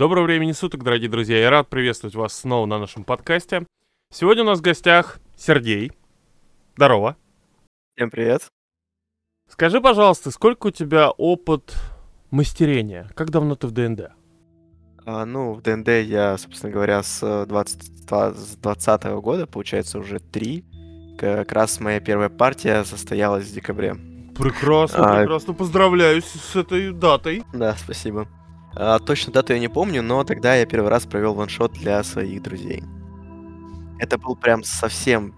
Доброго времени суток, дорогие друзья. Я рад приветствовать вас снова на нашем подкасте. Сегодня у нас в гостях Сергей. Здорово. Всем привет. Скажи, пожалуйста, сколько у тебя опыт мастерения? Как давно ты в ДНД? А, ну, в ДНД я, собственно говоря, с 2020 года, получается, уже три. Как раз моя первая партия состоялась в декабре. Прекрасно, а... прекрасно. Поздравляю с этой датой. Да, спасибо. А, точно дату я не помню, но тогда я первый раз провел ваншот для своих друзей. Это был прям совсем,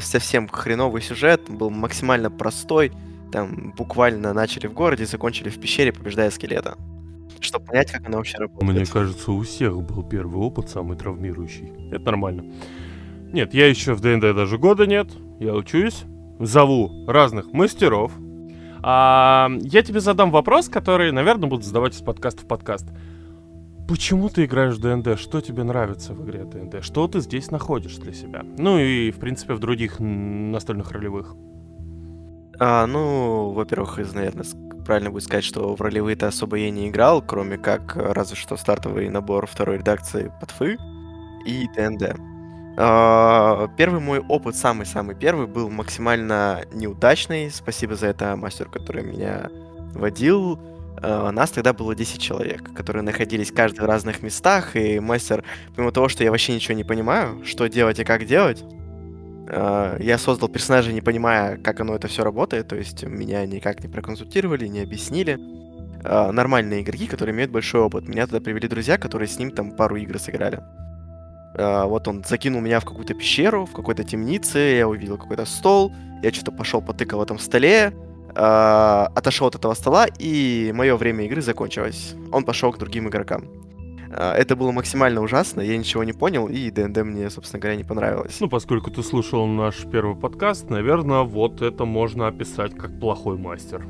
совсем хреновый сюжет, был максимально простой. Там буквально начали в городе, закончили в пещере, побеждая скелета. Чтобы понять, как оно вообще работает. Мне кажется, у всех был первый опыт самый травмирующий. Это нормально. Нет, я еще в ДНД даже года нет. Я учусь. Зову разных мастеров, а, я тебе задам вопрос, который, наверное, буду задавать из подкаста в подкаст. Почему ты играешь в ДНД? Что тебе нравится в игре ДНД? Что ты здесь находишь для себя? Ну и, в принципе, в других настольных ролевых. А, ну, во-первых, наверное, правильно будет сказать, что в ролевые-то особо я не играл, кроме как разве что стартовый набор второй редакции Подфы и ДНД. А, первый мой опыт, самый-самый первый, был максимально неудачный. Спасибо за это мастер, который меня водил. Uh, нас тогда было 10 человек, которые находились каждый в разных местах, и мастер, помимо того, что я вообще ничего не понимаю, что делать и как делать, uh, я создал персонажа, не понимая, как оно это все работает, то есть меня никак не проконсультировали, не объяснили. Нормальные игроки, которые имеют большой опыт. Меня туда привели друзья, которые с ним там пару игр сыграли. Uh, вот он закинул меня в какую-то пещеру, в какой-то темнице, я увидел какой-то стол, я что-то пошел потыкал в этом столе, uh, отошел от этого стола, и мое время игры закончилось. Он пошел к другим игрокам. Uh, это было максимально ужасно, я ничего не понял, и ДНД мне, собственно говоря, не понравилось. Ну, поскольку ты слушал наш первый подкаст, наверное, вот это можно описать как плохой мастер.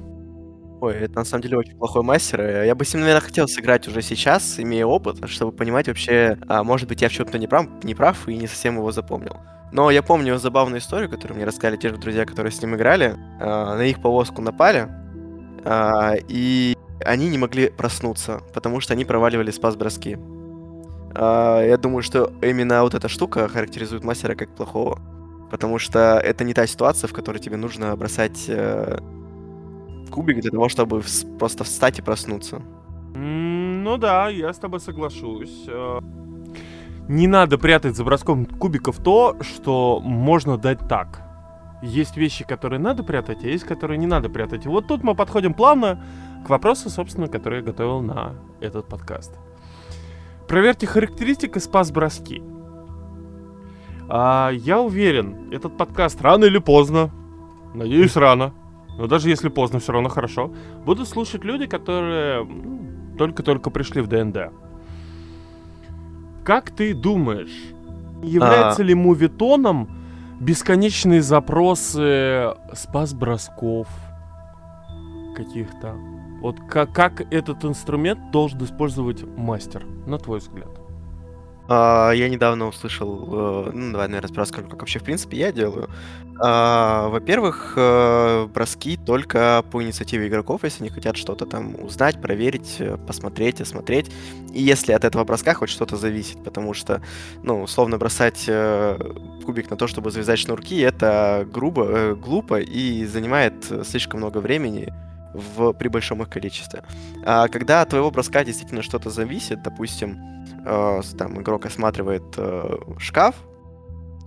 Ой, это на самом деле очень плохой мастер. Я бы с ним, наверное, хотел сыграть уже сейчас, имея опыт, чтобы понимать вообще, а, может быть, я в чем-то не прав, не прав и не совсем его запомнил. Но я помню забавную историю, которую мне рассказали те же друзья, которые с ним играли. А, на их повозку напали, а, и они не могли проснуться, потому что они проваливали спас-броски. А, я думаю, что именно вот эта штука характеризует мастера как плохого. Потому что это не та ситуация, в которой тебе нужно бросать э, кубик для того, чтобы просто встать и проснуться. ну да, я с тобой соглашусь. Э, не надо прятать за броском кубиков то, что можно дать так. Есть вещи, которые надо прятать, а есть, которые не надо прятать. Вот тут мы подходим плавно к вопросу, собственно, который я готовил на этот подкаст. Проверьте характеристики спас-броски. А, я уверен, этот подкаст рано или поздно, надеюсь, рано, но даже если поздно, все равно хорошо, будут слушать люди, которые только-только пришли в ДНД. Как ты думаешь, является а... ли мувитоном бесконечные запросы спас-бросков каких-то? Вот как, как этот инструмент должен использовать мастер, на твой взгляд? А, я недавно услышал, э, ну, давай, наверное, расскажу, как вообще, в принципе, я делаю. А, во-первых, э, броски только по инициативе игроков, если они хотят что-то там узнать, проверить, э, посмотреть, осмотреть. И если от этого броска хоть что-то зависит, потому что, ну, условно бросать кубик на то, чтобы завязать шнурки, это грубо, глупо и занимает слишком много времени в, при большом их количестве. А когда от твоего броска действительно что-то зависит, допустим, э, там игрок осматривает э, шкаф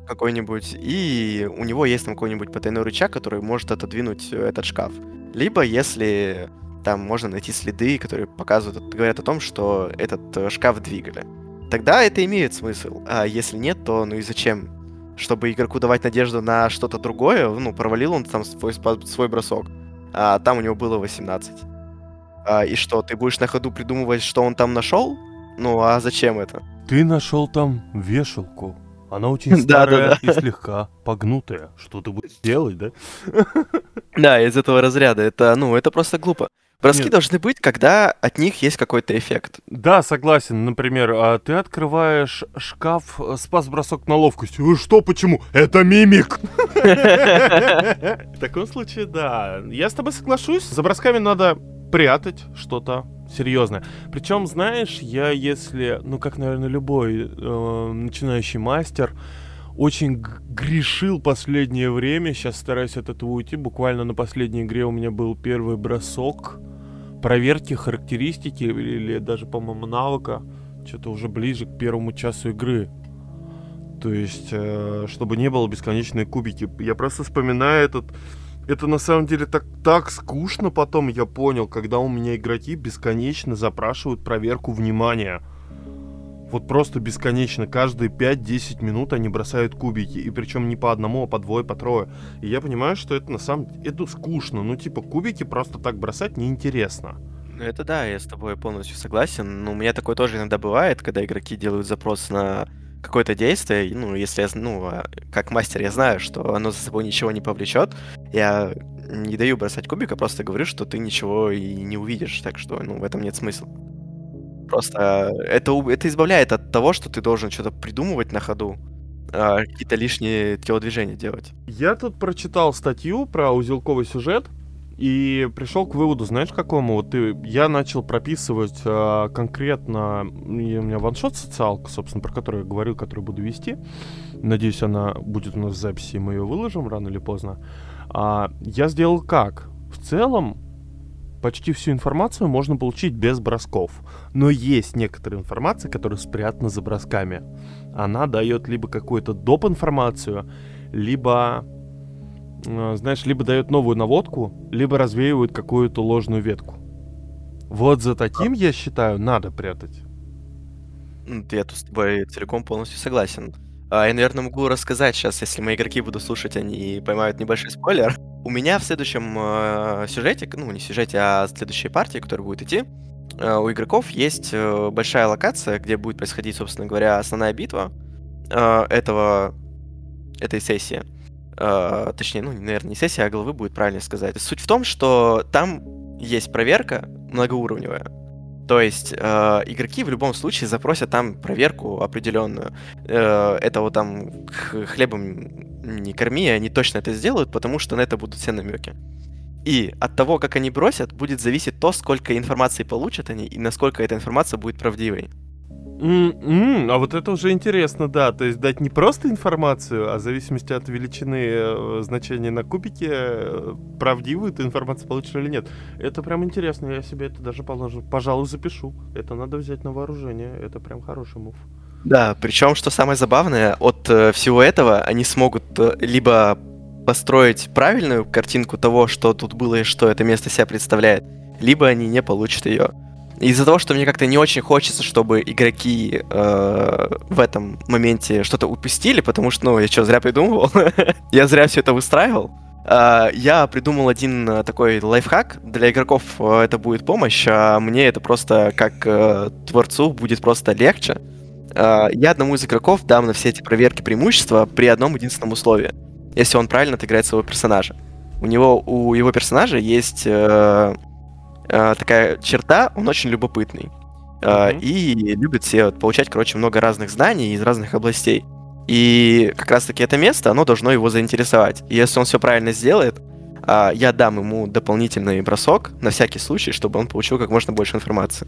какой-нибудь, и у него есть там какой-нибудь потайной рычаг, который может отодвинуть этот шкаф. Либо если там можно найти следы, которые показывают, говорят о том, что этот э, шкаф двигали. Тогда это имеет смысл. А если нет, то ну и зачем? Чтобы игроку давать надежду на что-то другое, ну, провалил он там свой, свой бросок а там у него было 18. А, и что, ты будешь на ходу придумывать, что он там нашел? Ну, а зачем это? Ты нашел там вешалку. Она очень старая и слегка погнутая. Что ты будешь делать, да? Да, из этого разряда. Это, ну, это просто глупо. Броски Нет. должны быть, когда от них есть какой-то эффект. Да, согласен. Например, а ты открываешь шкаф, э, спас бросок на ловкость. Вы что, почему? Это мимик! В таком случае, да. Я с тобой соглашусь. За бросками надо прятать что-то серьезная. Причем, знаешь, я если, ну как, наверное, любой э, начинающий мастер, очень грешил последнее время. Сейчас стараюсь от этого уйти. Буквально на последней игре у меня был первый бросок проверки характеристики или, даже, по-моему, навыка. Что-то уже ближе к первому часу игры. То есть, э, чтобы не было бесконечные кубики. Я просто вспоминаю этот... Это на самом деле так, так скучно потом, я понял, когда у меня игроки бесконечно запрашивают проверку внимания. Вот просто бесконечно. Каждые 5-10 минут они бросают кубики. И причем не по одному, а по двое, по трое. И я понимаю, что это на самом деле это скучно. Ну, типа, кубики просто так бросать неинтересно. Ну, это да, я с тобой полностью согласен. Но у меня такое тоже иногда бывает, когда игроки делают запрос на какое-то действие, ну, если я, ну, а, как мастер я знаю, что оно за собой ничего не повлечет, я не даю бросать кубик, а просто говорю, что ты ничего и не увидишь, так что, ну, в этом нет смысла. Просто это, это избавляет от того, что ты должен что-то придумывать на ходу, а какие-то лишние телодвижения делать. Я тут прочитал статью про узелковый сюжет и пришел к выводу, знаешь, какому? Вот ты, я начал прописывать а, конкретно, у меня ваншот социалка, собственно, про которую я говорил, которую буду вести. Надеюсь, она будет у нас в записи, мы ее выложим рано или поздно. А, я сделал как? В целом, почти всю информацию можно получить без бросков. Но есть некоторая информация, которая спрятана за бросками. Она дает либо какую-то доп. информацию, либо, э, знаешь, либо дает новую наводку, либо развеивает какую-то ложную ветку. Вот за таким, я считаю, надо прятать. Я тут с тобой целиком полностью согласен. А, я, наверное, могу рассказать сейчас, если мои игроки будут слушать, они поймают небольшой спойлер. У меня в следующем э, сюжете, ну не сюжете, а следующей партии, которая будет идти, у игроков есть э, большая локация, где будет происходить, собственно говоря, основная битва э, этого, этой сессии. Э, точнее, ну, наверное, не сессия, а головы будет правильно сказать. Суть в том, что там есть проверка многоуровневая, то есть э, игроки в любом случае запросят там проверку определенную. Э, этого там хлебом не корми, они точно это сделают, потому что на это будут все намеки. И от того, как они бросят, будет зависеть то, сколько информации получат они и насколько эта информация будет правдивой. Mm-hmm. А вот это уже интересно, да. То есть дать не просто информацию, а в зависимости от величины э, значения на кубике, э, правдивую ты информацию получишь или нет. Это прям интересно, я себе это даже положу. Пожалуй, запишу. Это надо взять на вооружение. Это прям хороший мув. Да, причем, что самое забавное, от э, всего этого они смогут э, либо построить правильную картинку того, что тут было и что это место себя представляет, либо они не получат ее. Из-за того, что мне как-то не очень хочется, чтобы игроки э, в этом моменте что-то упустили, потому что, ну, я что, зря придумывал? я зря все это выстраивал. Uh, я придумал один uh, такой лайфхак. Для игроков uh, это будет помощь, а мне это просто как э, творцу будет просто легче. Я одному из игроков дам на все эти проверки преимущества при одном единственном условии. Если он правильно отыграет своего персонажа. У него, у его персонажа есть э, э, такая черта, он очень любопытный. Э, mm-hmm. И любит себе получать, короче, много разных знаний из разных областей. И как раз-таки это место, оно должно его заинтересовать. И если он все правильно сделает, э, я дам ему дополнительный бросок на всякий случай, чтобы он получил как можно больше информации.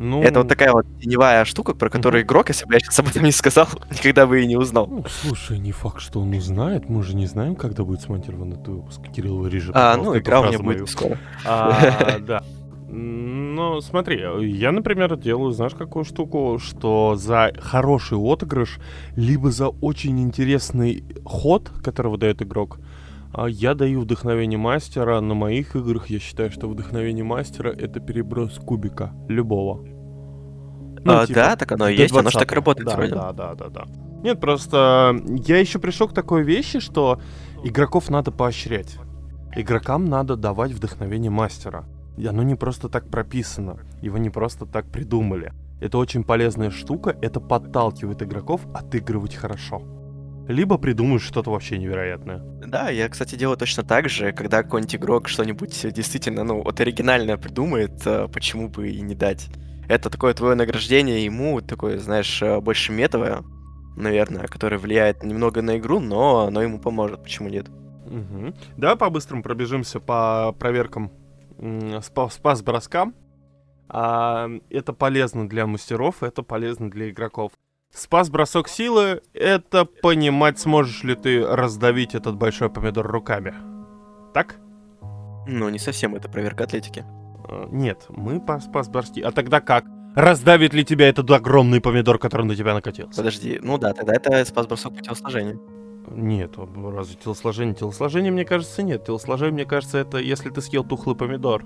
Ну... Это вот такая вот теневая штука, про которую игрок, если бы я сейчас об этом не сказал, никогда бы и не узнал. Ну, слушай, не факт, что он узнает. Мы же не знаем, когда будет смонтирован этот выпуск. Кирилл режет. А, ну, игра у меня будет скоро. А, да. Ну, смотри, я, например, делаю, знаешь, какую штуку, что за хороший отыгрыш, либо за очень интересный ход, который выдает игрок, я даю вдохновение мастера. На моих играх я считаю, что вдохновение мастера это переброс кубика любого. Ну, а, типа, да, так оно и есть, оно же так работает да, вроде. Да, да, да, да. Нет, просто я еще пришел к такой вещи, что игроков надо поощрять. Игрокам надо давать вдохновение мастера. И оно не просто так прописано, его не просто так придумали. Это очень полезная штука, это подталкивает игроков отыгрывать хорошо либо придумаешь что-то вообще невероятное. Да, я, кстати, делаю точно так же, когда какой-нибудь игрок что-нибудь действительно, ну, вот оригинальное придумает, э, почему бы и не дать. Это такое твое награждение ему, такое, знаешь, э, больше метовое, наверное, которое влияет немного на игру, но оно ему поможет, почему нет. Угу. Давай по-быстрому пробежимся по проверкам спас-броскам. А, это полезно для мастеров, это полезно для игроков. Спас-бросок силы — это понимать, сможешь ли ты раздавить этот большой помидор руками. Так? Ну, не совсем, это проверка атлетики. А, нет, мы по спас-броски. А тогда как? Раздавит ли тебя этот огромный помидор, который на тебя накатился? Подожди, ну да, тогда это спас-бросок по телосложению. Нет, разве телосложение? Телосложение, мне кажется, нет. Телосложение, мне кажется, это если ты съел тухлый помидор.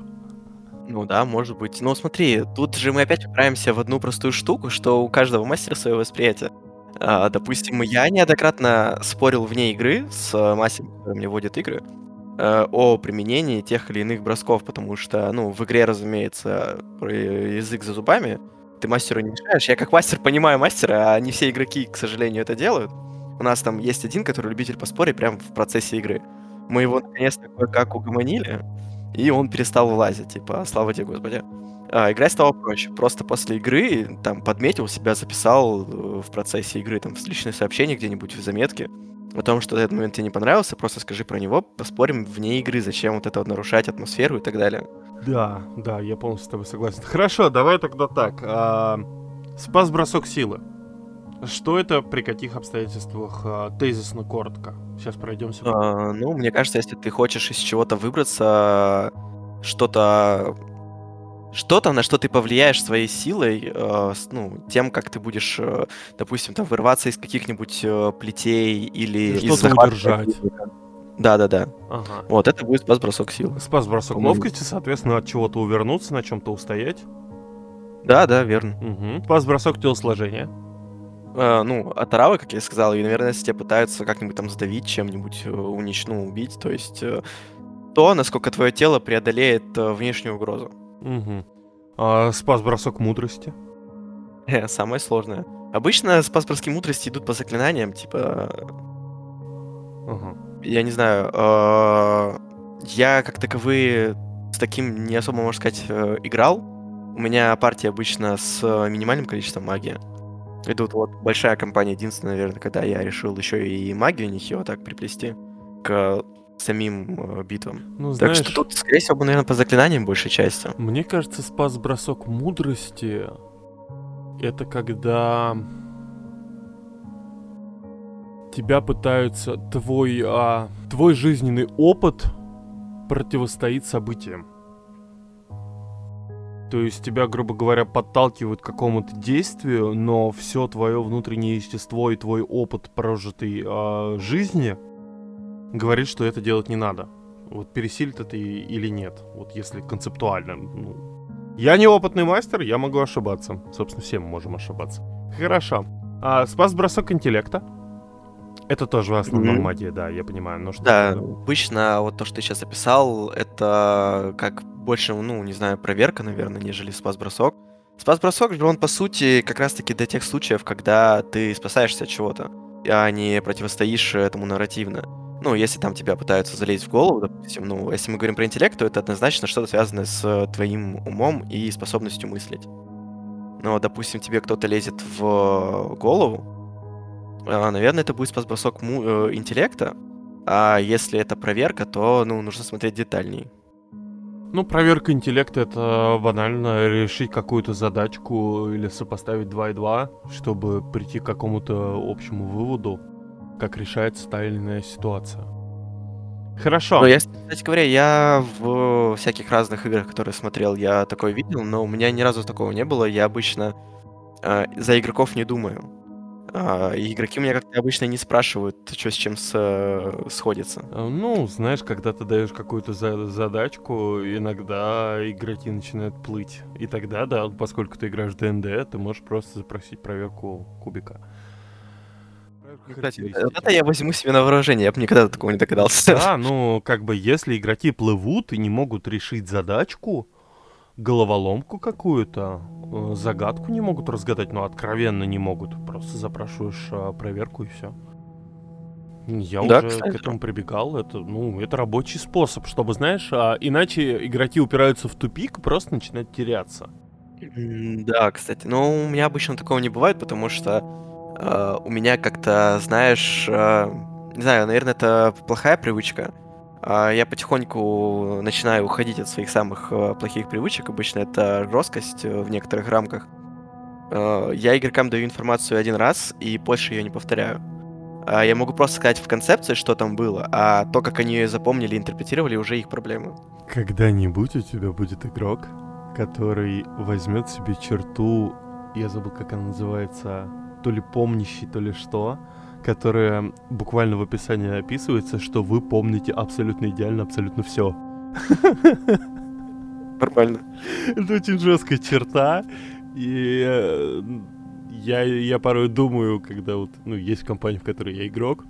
Ну да, может быть. Но смотри, тут же мы опять упираемся в одну простую штуку, что у каждого мастера свое восприятие. А, допустим, я неоднократно спорил вне игры с мастером, который мне вводит игры, э, о применении тех или иных бросков, потому что, ну, в игре, разумеется, язык за зубами, ты мастеру не мешаешь. Я как мастер понимаю мастера, а не все игроки, к сожалению, это делают. У нас там есть один, который любитель поспорить прямо в процессе игры. Мы его наконец-то кое-как угомонили, и он перестал вылазить, типа, слава тебе, Господи. А, играть стало проще. Просто после игры там подметил себя, записал э, в процессе игры там в личные сообщения где-нибудь в заметке о том, что этот момент тебе не понравился, просто скажи про него, поспорим вне игры, зачем вот это вот нарушать атмосферу и так далее. Да, да, я полностью с тобой согласен. Хорошо, давай тогда так. А, спас бросок силы. Что это, при каких обстоятельствах, а, тезисно коротко? Сейчас пройдемся. А, ну, мне кажется, если ты хочешь из чего-то выбраться, что-то что-то, на что ты повлияешь своей силой, э, ну, тем, как ты будешь, э, допустим, там, вырваться из каких-нибудь э, плетей или Что-то удержать. Да-да-да. Ага. Вот, это будет спас-бросок силы. Спас-бросок ловкости, соответственно, от чего-то увернуться, на чем-то устоять. Да, да, верно. Угу. Спас-бросок телосложения. Э, ну, отравы, как я сказал, и, наверное, если тебя пытаются как-нибудь там сдавить чем-нибудь, э, уничтожить, ну, убить, то есть э, то, насколько твое тело преодолеет э, внешнюю угрозу. Угу. А спас-бросок мудрости? Э, самое сложное. Обычно спас-броски мудрости идут по заклинаниям, типа... Угу. Я не знаю, э, я как таковые с таким не особо, можно сказать, играл. У меня партия обычно с минимальным количеством магии. И тут вот большая компания, единственная, наверное, когда я решил еще и магию нехило так приплести к самим э, битвам. Ну, так знаешь, что тут, скорее всего, наверное, по заклинаниям большей части. Мне кажется, спас-бросок мудрости это когда тебя пытаются твой а, твой жизненный опыт противостоит событиям. То есть тебя, грубо говоря, подталкивают к какому-то действию, но все твое внутреннее естество и твой опыт прожитой э, жизни говорит, что это делать не надо. Вот пересилит это или нет. Вот если концептуально. Ну. Я не опытный мастер, я могу ошибаться. Собственно, все мы можем ошибаться. Хорошо. А, спас бросок интеллекта. Это тоже в основном mm-hmm. магия, да, я понимаю. Но что да, обычно вот то, что ты сейчас описал, это как больше, ну, не знаю, проверка, наверное, нежели спас-бросок. Спас-бросок он, по сути, как раз-таки для тех случаев, когда ты спасаешься от чего-то, а не противостоишь этому нарративно. Ну, если там тебя пытаются залезть в голову, допустим, ну, если мы говорим про интеллект, то это однозначно что-то связанное с твоим умом и способностью мыслить. Но, допустим, тебе кто-то лезет в голову, а, наверное, это будет спас-бросок э, интеллекта, а если это проверка, то, ну, нужно смотреть детальней. Ну, проверка интеллекта — это банально решить какую-то задачку или сопоставить 2 и 2, чтобы прийти к какому-то общему выводу как решается та или иная ситуация. Хорошо. Ну, я, кстати говоря, я в всяких разных играх, которые смотрел, я такое видел, но у меня ни разу такого не было. Я обычно э, за игроков не думаю. Э, и игроки меня как-то обычно не спрашивают, что с чем с, э, сходится. А, ну, знаешь, когда ты даешь какую-то за задачку, иногда игроки начинают плыть. И тогда, да, поскольку ты играешь в ДНД, ты можешь просто запросить проверку кубика. Кстати, это я возьму себе на вооружение, я бы никогда такого не догадался. Да, ну, как бы, если игроки плывут и не могут решить задачку, головоломку какую-то, э, загадку не могут разгадать, но откровенно не могут. Просто запрашиваешь а, проверку и все. Я да, уже кстати. к этому прибегал. Это, ну, это рабочий способ, чтобы, знаешь, а, иначе игроки упираются в тупик и просто начинают теряться. Да, кстати. Но у меня обычно такого не бывает, потому что Uh, у меня как-то, знаешь, uh, не знаю, наверное, это плохая привычка. А, я потихоньку начинаю уходить от своих самых э, плохих привычек. Обычно это жесткость э, в некоторых рамках. Э, я игрокам даю информацию один раз и больше ее не повторяю. А, я могу просто сказать в концепции, что там было, а то, как они ее запомнили, интерпретировали, уже их проблемы. Когда-нибудь у тебя будет игрок, который возьмет себе черту, я забыл, как она называется, то ли помнящий, то ли что, которая буквально в описании описывается, что вы помните абсолютно идеально абсолютно все. Нормально. Это очень жесткая черта. И э, я, я порой думаю, когда вот, ну, есть компания, в которой я игрок,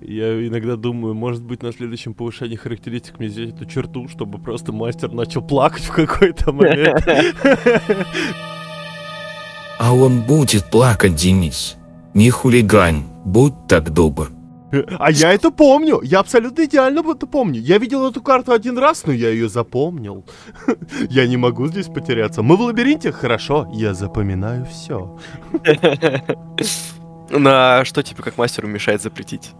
я иногда думаю, может быть, на следующем повышении характеристик мне взять эту черту, чтобы просто мастер начал плакать в какой-то момент. А он будет плакать, Денис. Не хулигань, будь так добр. А я это помню. Я абсолютно идеально это помню. Я видел эту карту один раз, но я ее запомнил. Я не могу здесь потеряться. Мы в лабиринте? Хорошо. Я запоминаю все. На что тебе как мастеру мешает запретить?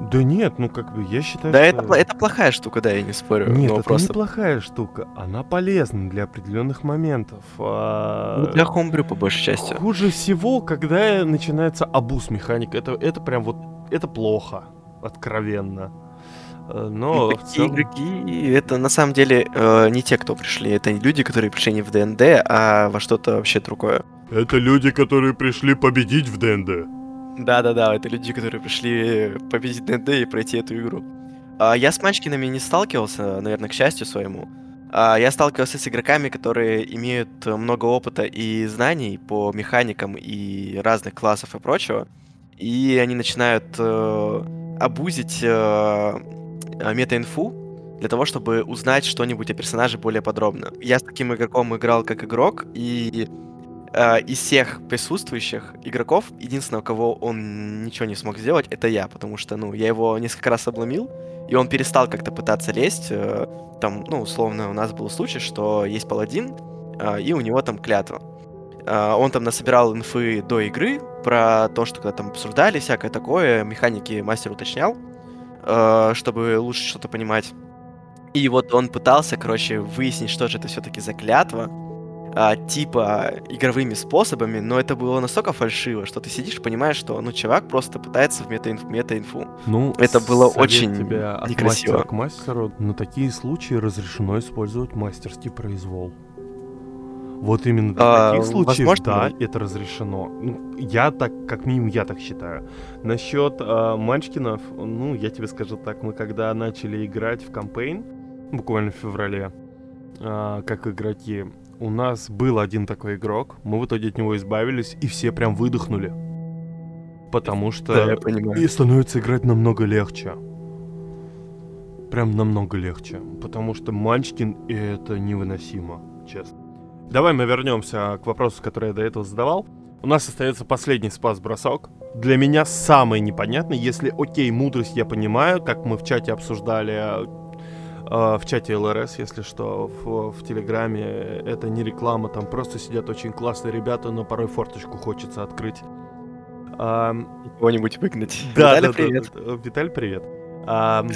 Да нет, ну как бы я считаю, Да, что... это, это плохая штука, да, я не спорю. Нет, но это просто неплохая штука. Она полезна для определенных моментов. А, ну, для хомбрю по большей части. Хуже всего, когда начинается абуз механик. Это, это прям вот, это плохо, откровенно. Э, Но И такие целом- игроки, это на самом деле э, не те, кто пришли, это люди, которые пришли не в ДНД, а во что-то вообще другое. Это люди, которые пришли победить в ДНД. Да-да-да, это люди, которые пришли победить ДНД и пройти эту игру. А, я с манчкинами не сталкивался, наверное, к счастью своему. А, я сталкивался с игроками, которые имеют много опыта и знаний по механикам и разных классов и прочего. И они начинают э, абузить э, э, мета-инфу для того, чтобы узнать что-нибудь о персонаже более подробно. Я с таким игроком играл как игрок, и э, из всех присутствующих игроков, единственного, кого он ничего не смог сделать, это я, потому что, ну, я его несколько раз обломил, и он перестал как-то пытаться лезть. э, там, ну, условно, у нас был случай, что есть паладин, э, и у него там клятва. Э, он там насобирал инфы до игры про то, что когда там обсуждали, всякое такое, механики мастер уточнял, э, чтобы лучше что-то понимать. И вот он пытался, короче, выяснить, что же это все-таки за клятва, а, типа игровыми способами, но это было настолько фальшиво, что ты сидишь и понимаешь, что ну чувак просто пытается в мета-инф- мета-инфу. Ну, Это было очень тебе от некрасиво. мастера к мастеру. На такие случаи разрешено использовать мастерский произвол. Вот именно для А, таких случаев, возможно, да, это разрешено. Ну, я так, как минимум, я так считаю. Насчет э, Манчкинов, ну, я тебе скажу так, мы когда начали играть в кампейн, буквально в феврале, а, как игроки, у нас был один такой игрок, мы в итоге от него избавились, и все прям выдохнули. Потому что... Да, я понимаю. И становится играть намного легче. Прям намного легче. Потому что Манчкин и это невыносимо, честно. Давай мы вернемся к вопросу, который я до этого задавал. У нас остается последний спас-бросок. Для меня самый непонятный, если, окей, мудрость я понимаю, как мы в чате обсуждали, в чате ЛРС, если что, в, в Телеграме, это не реклама, там просто сидят очень классные ребята, но порой форточку хочется открыть. Кого-нибудь выгнать. да, Виталий, да, привет. да, да. Виталь, привет. Ам,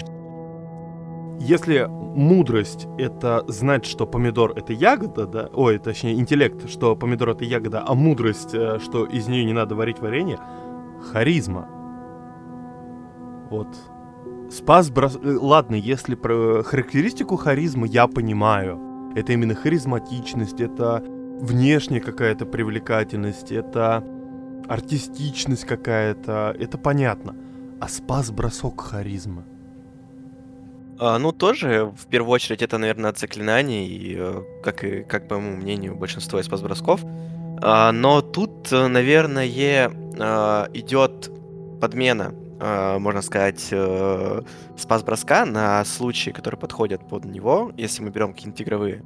если мудрость это знать, что помидор это ягода, да, ой, точнее интеллект, что помидор это ягода, а мудрость, э, что из нее не надо варить варенье, харизма. Вот. Спас брос... э, Ладно, если про характеристику харизмы я понимаю. Это именно харизматичность, это внешняя какая-то привлекательность, это артистичность какая-то, это понятно. А спас бросок харизмы. А, ну, тоже, в первую очередь, это, наверное, от заклинаний, э, как и, как по моему мнению, большинство из бросков. А, но тут, э, наверное, идет подмена, можно сказать, э, спас-броска на случаи, которые подходят под него, если мы берем какие-нибудь игровые.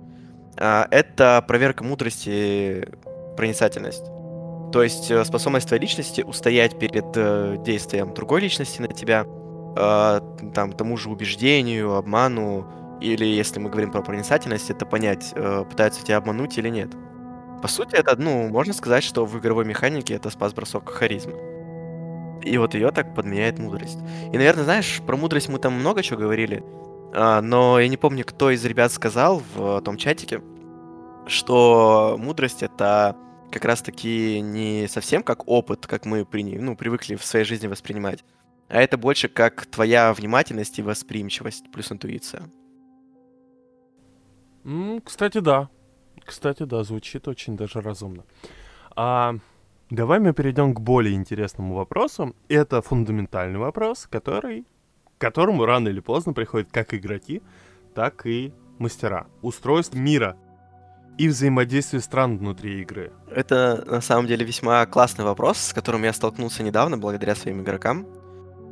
А, это проверка мудрости, проницательность. То есть э, способность твоей личности устоять перед э, действием другой личности на тебя, э, там, тому же убеждению, обману, или если мы говорим про проницательность, это понять, э, пытаются тебя обмануть или нет. По сути, это, ну, можно сказать, что в игровой механике это спас-бросок харизмы. И вот ее так подменяет мудрость. И, наверное, знаешь, про мудрость мы там много чего говорили, а, но я не помню, кто из ребят сказал в том чатике, что мудрость это как раз-таки не совсем как опыт, как мы при, ну, привыкли в своей жизни воспринимать, а это больше как твоя внимательность и восприимчивость плюс интуиция. Кстати, да. Кстати, да, звучит очень даже разумно. А давай мы перейдем к более интересному вопросу. Это фундаментальный вопрос, который, к которому рано или поздно приходят как игроки, так и мастера. Устройств мира и взаимодействие стран внутри игры. Это на самом деле весьма классный вопрос, с которым я столкнулся недавно благодаря своим игрокам,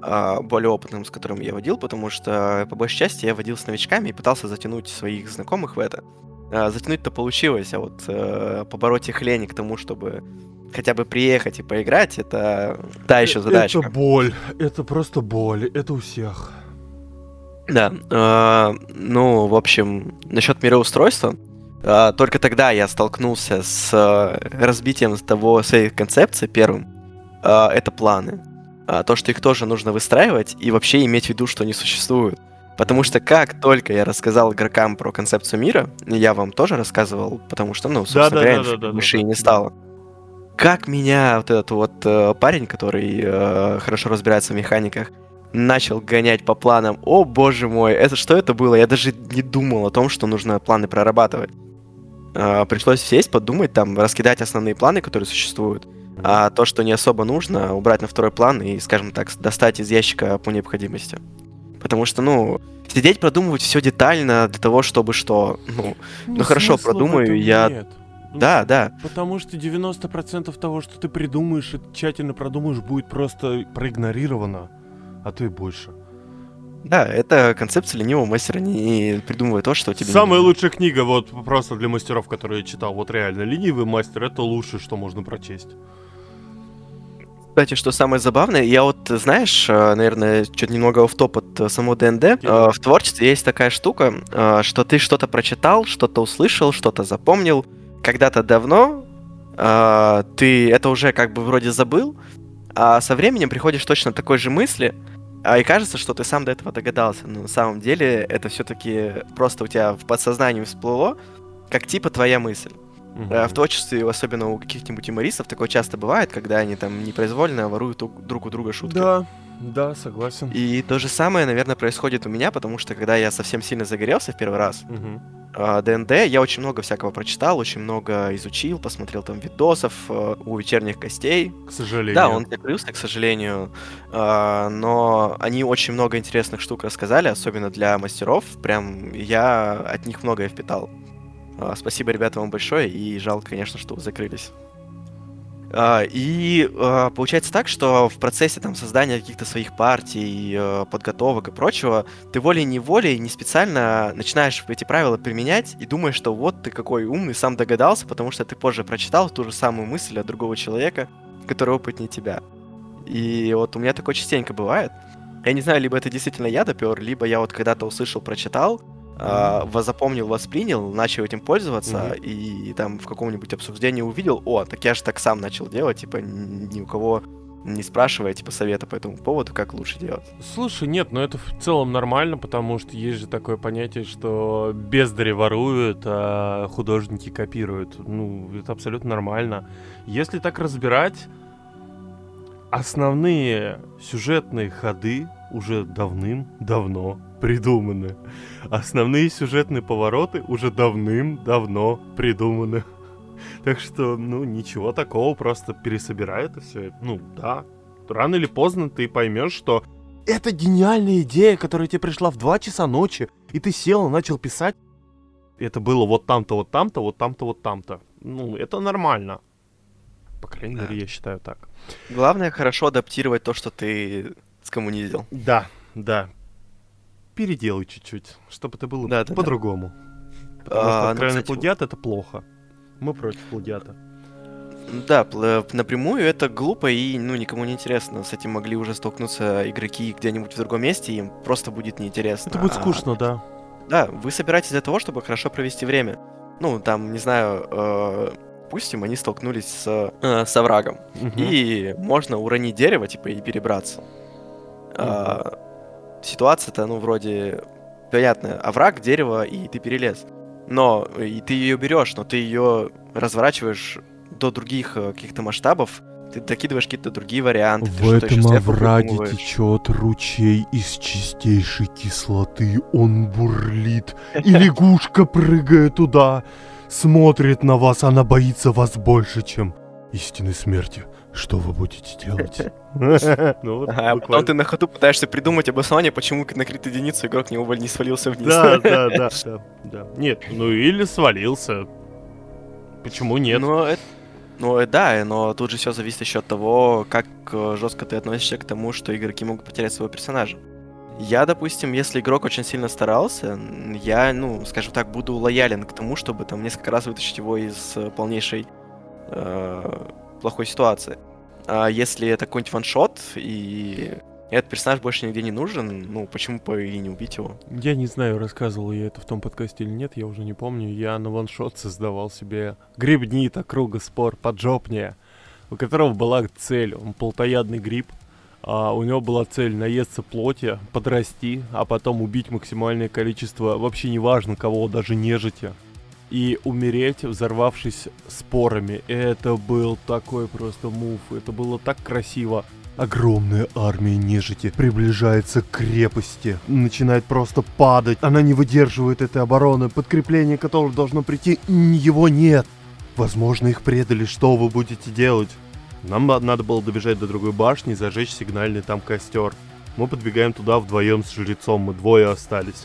а, более опытным, с которым я водил, потому что по большей части я водил с новичками и пытался затянуть своих знакомых в это. А, Затянуть-то получилось, а вот э, побороть их лень к тому, чтобы хотя бы приехать и поиграть, это та еще задача. Это боль. Это просто боль. Это у всех. Да, э, ну, в общем, насчет мироустройства, э, только тогда я столкнулся с э, разбитием того своей концепции первым. Э, это планы. А, то, что их тоже нужно выстраивать и вообще иметь в виду, что они существуют. Потому что как только я рассказал игрокам про концепцию мира, я вам тоже рассказывал, потому что, ну, собственно Да-да-да-да-да-да, говоря, инфы больше и не стало. Как меня вот этот вот э, парень, который э, хорошо разбирается в механиках, начал гонять по планам. О боже мой, это что это было? Я даже не думал о том, что нужно планы прорабатывать. Э, пришлось сесть, подумать, там, раскидать основные планы, которые существуют. А то, что не особо нужно, убрать на второй план и, скажем так, достать из ящика по необходимости. Потому что, ну, сидеть продумывать все детально для того, чтобы что, ну, Ну, хорошо, продумаю, я- нет. Ну, да, да, Потому что 90% того, что ты придумаешь и тщательно продумаешь, будет просто проигнорировано, а то и больше. да, это концепция ленивого мастера, не придумывая то, что тебе не Самая нужно. лучшая книга, вот просто для мастеров, которые я читал, вот реально, ленивый мастер, это лучшее, что можно прочесть. Кстати, что самое забавное, я вот, знаешь, э, наверное, чуть немного в топ от э, самого ДНД. э, В творчестве есть такая штука, что ты что-то прочитал, что-то услышал, что-то запомнил. Когда-то давно ты это уже как бы вроде забыл, а со временем приходишь точно к такой же мысли, а и кажется, что ты сам до этого догадался. Но на самом деле это все-таки просто у тебя в подсознании всплыло, как типа твоя мысль. Э, В творчестве, особенно у каких-нибудь юмористов, такое часто бывает, когда они там непроизвольно воруют друг у друга шутки. Да, да, согласен. И то же самое, наверное, происходит у меня, потому что когда я совсем сильно загорелся в первый раз, Мгм. а, ДНД, я очень много всякого прочитал, очень много изучил, посмотрел там видосов э, у вечерних гостей. К сожалению. Да, он закрылся, к сожалению, но они очень много интересных штук рассказали, особенно для мастеров. Прям я от них многое впитал. А, Спасибо, ребята, вам большое, и жалко, конечно, что вы закрылись. А, И а, получается так, что в процессе там создания каких-то своих партий, э, подготовок и прочего, ты волей-неволей, не специально начинаешь эти правила применять и думаешь, что вот ты какой умный, сам догадался, потому что ты позже прочитал ту же самую мысль от другого человека, который опытнее тебя. И вот у меня такое частенько бывает. Я не знаю, либо это действительно я допер, либо я вот когда-то услышал, прочитал, а, во- запомнил, воспринял, начал этим пользоваться, Мгм. и там в каком-нибудь обсуждении увидел, о, так я же так сам начал делать, типа ни у кого не спрашивая, типа, совета по этому поводу, как лучше делать. Слушай, нет, но это в целом нормально, потому что есть же такое понятие, что бездари воруют, а художники копируют. Ну, это абсолютно нормально. Если так разбирать, основные сюжетные ходы уже давным-давно придуманы. Основные сюжетные повороты уже давным-давно придуманы. Так что, ну, ничего такого, просто пересобирай это все. Ну, да. Рано или поздно ты поймешь, что это гениальная идея, которая тебе пришла в 2 часа ночи, и ты сел и начал писать. Это было вот там-то, вот там-то, вот там-то, вот там-то. Ну, это нормально. По крайней Да. мере, я считаю так. Главное, хорошо адаптировать то, что ты скоммунизил. Да, да. Переделай чуть-чуть, чтобы это было по-другому. Потому А, что ну, кстати, плагиат это плохо. Мы против плагиата. Да, пл- напрямую это глупо и, ну, никому не интересно. С этим могли уже столкнуться игроки где-нибудь в другом месте, им просто будет неинтересно. Это будет А, скучно, да. Да, вы собираетесь для того, чтобы хорошо провести время. Ну, там, не знаю, э, допустим, они столкнулись с, э, с оврагом. Мгм. И можно уронить дерево, типа, и перебраться. А, ситуация-то, ну, вроде, понятно, овраг, дерево, и ты перелез. Но и ты ее берешь, но ты ее разворачиваешь до других э, каких-то масштабов, ты докидываешь какие-то другие варианты. ты В этом овраге течет ручей из чистейшей кислоты. Он бурлит. И лягушка, прыгая туда, смотрит на вас. Она боится вас больше, чем истинной смерти. Что вы будете делать? Ну а потом ты на ходу пытаешься придумать обоснование, почему на крит единицу игрок не, свалился вниз. Да, да, да. Нет, ну или свалился. Почему нет? Ну, это- ну, э, да, но тут же все зависит еще от того, как жестко ты относишься к тому, что игроки могут потерять своего персонажа. Я, допустим, если игрок очень сильно старался, я, ну, скажем так, буду лоялен к тому, чтобы там несколько раз вытащить его из э, полнейшей э, плохой ситуации. А если это какой-нибудь ваншот, и этот персонаж больше нигде не нужен, ну, почему бы и не убить его? Я не знаю, рассказывал я это в том подкасте или нет, я уже не помню. Я на ваншот создавал себе грибнита, круга спор, поджопния, у которого была цель. Он полтоядный гриб, а у него была цель наесться плоти, подрасти, а потом убить максимальное количество, вообще неважно кого, даже нежити. И умереть, взорвавшись спорами. Это был такой просто мув. Это было так красиво. Огромная армия нежити приближается к крепости, начинает просто падать. Она не выдерживает этой обороны, подкрепление которого должно прийти, его нет. Возможно, их предали, что вы будете делать? Нам на- надо было добежать до другой башни и зажечь сигнальный там костер. Мы подбегаем туда вдвоем с жрецом, мы двое остались.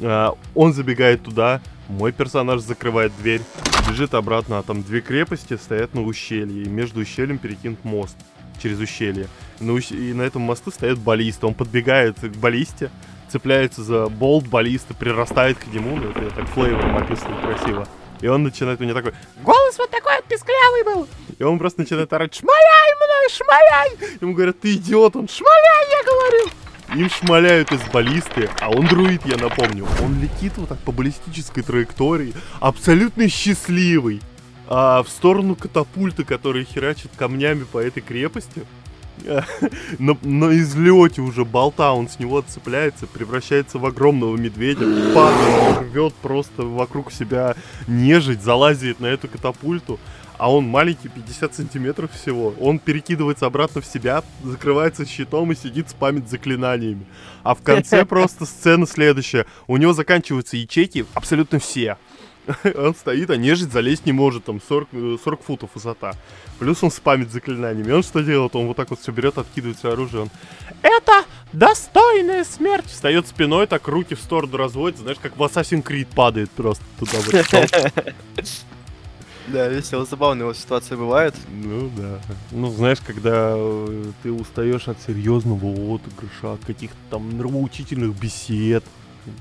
А, он забегает туда, мой персонаж закрывает дверь, бежит обратно, а там две крепости стоят на ущелье, и между ущельем перекинут мост через ущелье. На ущ- И на этом мосту стоят баллисты. Он подбегает к баллисте, цепляется за болт баллиста, прирастает к нему, ну это я так флейвором описываю красиво. И он начинает у меня такой, голос вот такой вот писклявый был. И он просто начинает орать, шмаляй мной, шмаляй! Ему говорят, ты идиот, он шмаляй, я говорю. Им шмаляют из баллисты, а он друид, я напомню. Он летит вот так по баллистической траектории, абсолютно счастливый. А в сторону катапульта, который херачит камнями по этой крепости. На, на излете уже болта он с него отцепляется, превращается в огромного медведя, падает, рвет просто вокруг себя нежить, залазит на эту катапульту, а он маленький, 50 сантиметров всего. Он перекидывается обратно в себя, закрывается щитом и сидит спамит заклинаниями. А в конце просто сцена следующая. У него заканчиваются ячейки абсолютно все. Он стоит, а нежить залезть не может, там 40, э, 40 футов высота. Плюс он спамит заклинаниями. Он что делает? Он вот так вот все берет, откидывает все оружие. Он, это достойная смерть! Встает спиной, так руки в сторону разводит, знаешь, как в Assassin's Creed падает просто туда в этот стол. Да, весело, забавные вот ситуации бывают. Ну да. Ну, знаешь, когда э, ты устаешь от серьезного отыгрыша, от каких-то там нравоучительных бесед,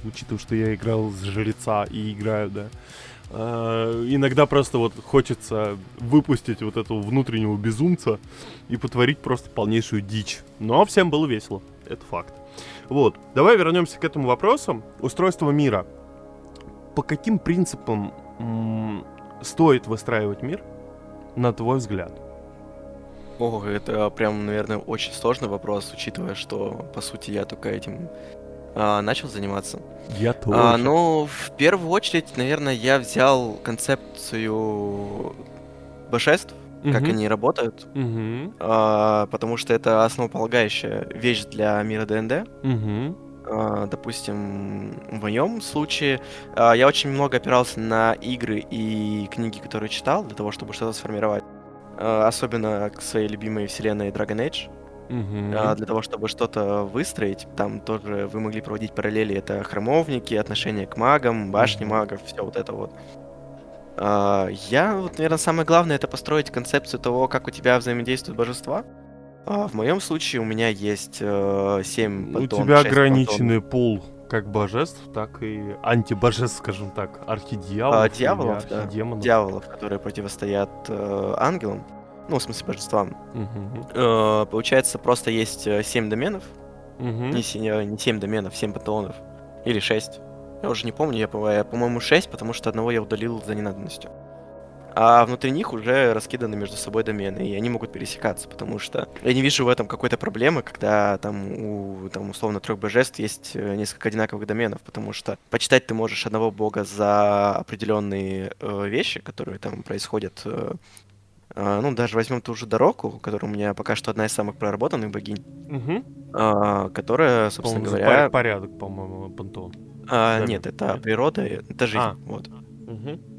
учитывая, что я играл с жреца и играю, да. а, иногда просто вот хочется выпустить вот этого внутреннего безумца и потворить просто полнейшую дичь. Но всем было весело. Это факт. Вот. Давай вернемся к этому вопросу. Устройство мира. По каким принципам стоит выстраивать мир, на твой взгляд? Ого, это прям, наверное, очень сложный вопрос, учитывая, что, по сути, я только этим а, начал заниматься. Я тоже. А, ну, в первую очередь, наверное, я взял концепцию божеств, как Мгм. они работают, Мгм. а, потому что это основополагающая вещь для мира ДНД. Мгм. А, допустим, в моем случае а, я очень много опирался на игры и книги, которые читал, для того, чтобы что-то сформировать. А, особенно к своей любимой вселенной Dragon Age. А, для того, чтобы что-то выстроить, там тоже вы могли проводить параллели. Это храмовники, отношение к магам, башни магов, все вот это вот. Я, вот, наверное, самое главное это построить концепцию того, как у тебя взаимодействуют божества. А, в моем случае у меня есть э, 7 У тебя ограниченный пул как божеств, так и антибожеств, скажем так, архидьяволов. А, дьяволов, да. дьяволов, которые противостоят э, ангелам. Ну, в смысле, божествам. Мгм. Э, получается, просто есть 7 доменов. Мгм. Не, се- не 7 доменов, 7 пантеонов. Или 6. Я уже не помню, я, по- я, по-моему, 6, потому что одного я удалил за ненадобностью. А внутри них уже раскиданы между собой домены, и они могут пересекаться, потому что я не вижу в этом какой-то проблемы, когда там у, там, условно, трех божеств есть э, несколько одинаковых доменов, потому что почитать ты можешь одного бога за определенные э, вещи, которые там происходят э, э ну, даже возьмем ту же дорогу, которая у меня пока что одна из самых проработанных богинь, угу. которая, собственно говоря... Порядок, по-моему, пантеон. А, нет, это природа, это жизнь. А. Вот. Угу.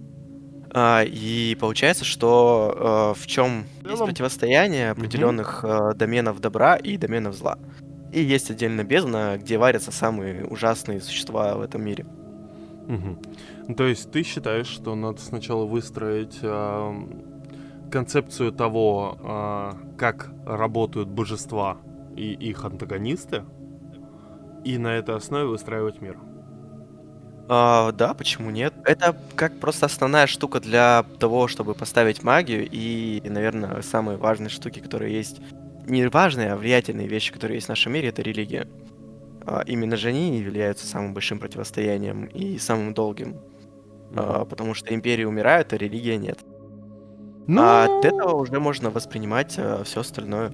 А, и получается, что э, в чем есть противостояние определенных э, доменов добра и доменов зла. И есть отдельно бездна, где варятся самые ужасные существа в этом мире. Угу. То есть ты считаешь, что надо сначала выстроить э, концепцию того, э, как работают божества и их антагонисты, и на этой основе выстраивать мир? А, да, почему нет? Это как просто основная штука для того, чтобы поставить магию, и, наверное, самые важные штуки, которые есть, не важные, а влиятельные вещи, которые есть в нашем мире, это религия. А, именно же они являются самым большим противостоянием и самым долгим. А, потому что империи умирают, а религия нет. Ну... А от этого уже можно воспринимать а, все остальное.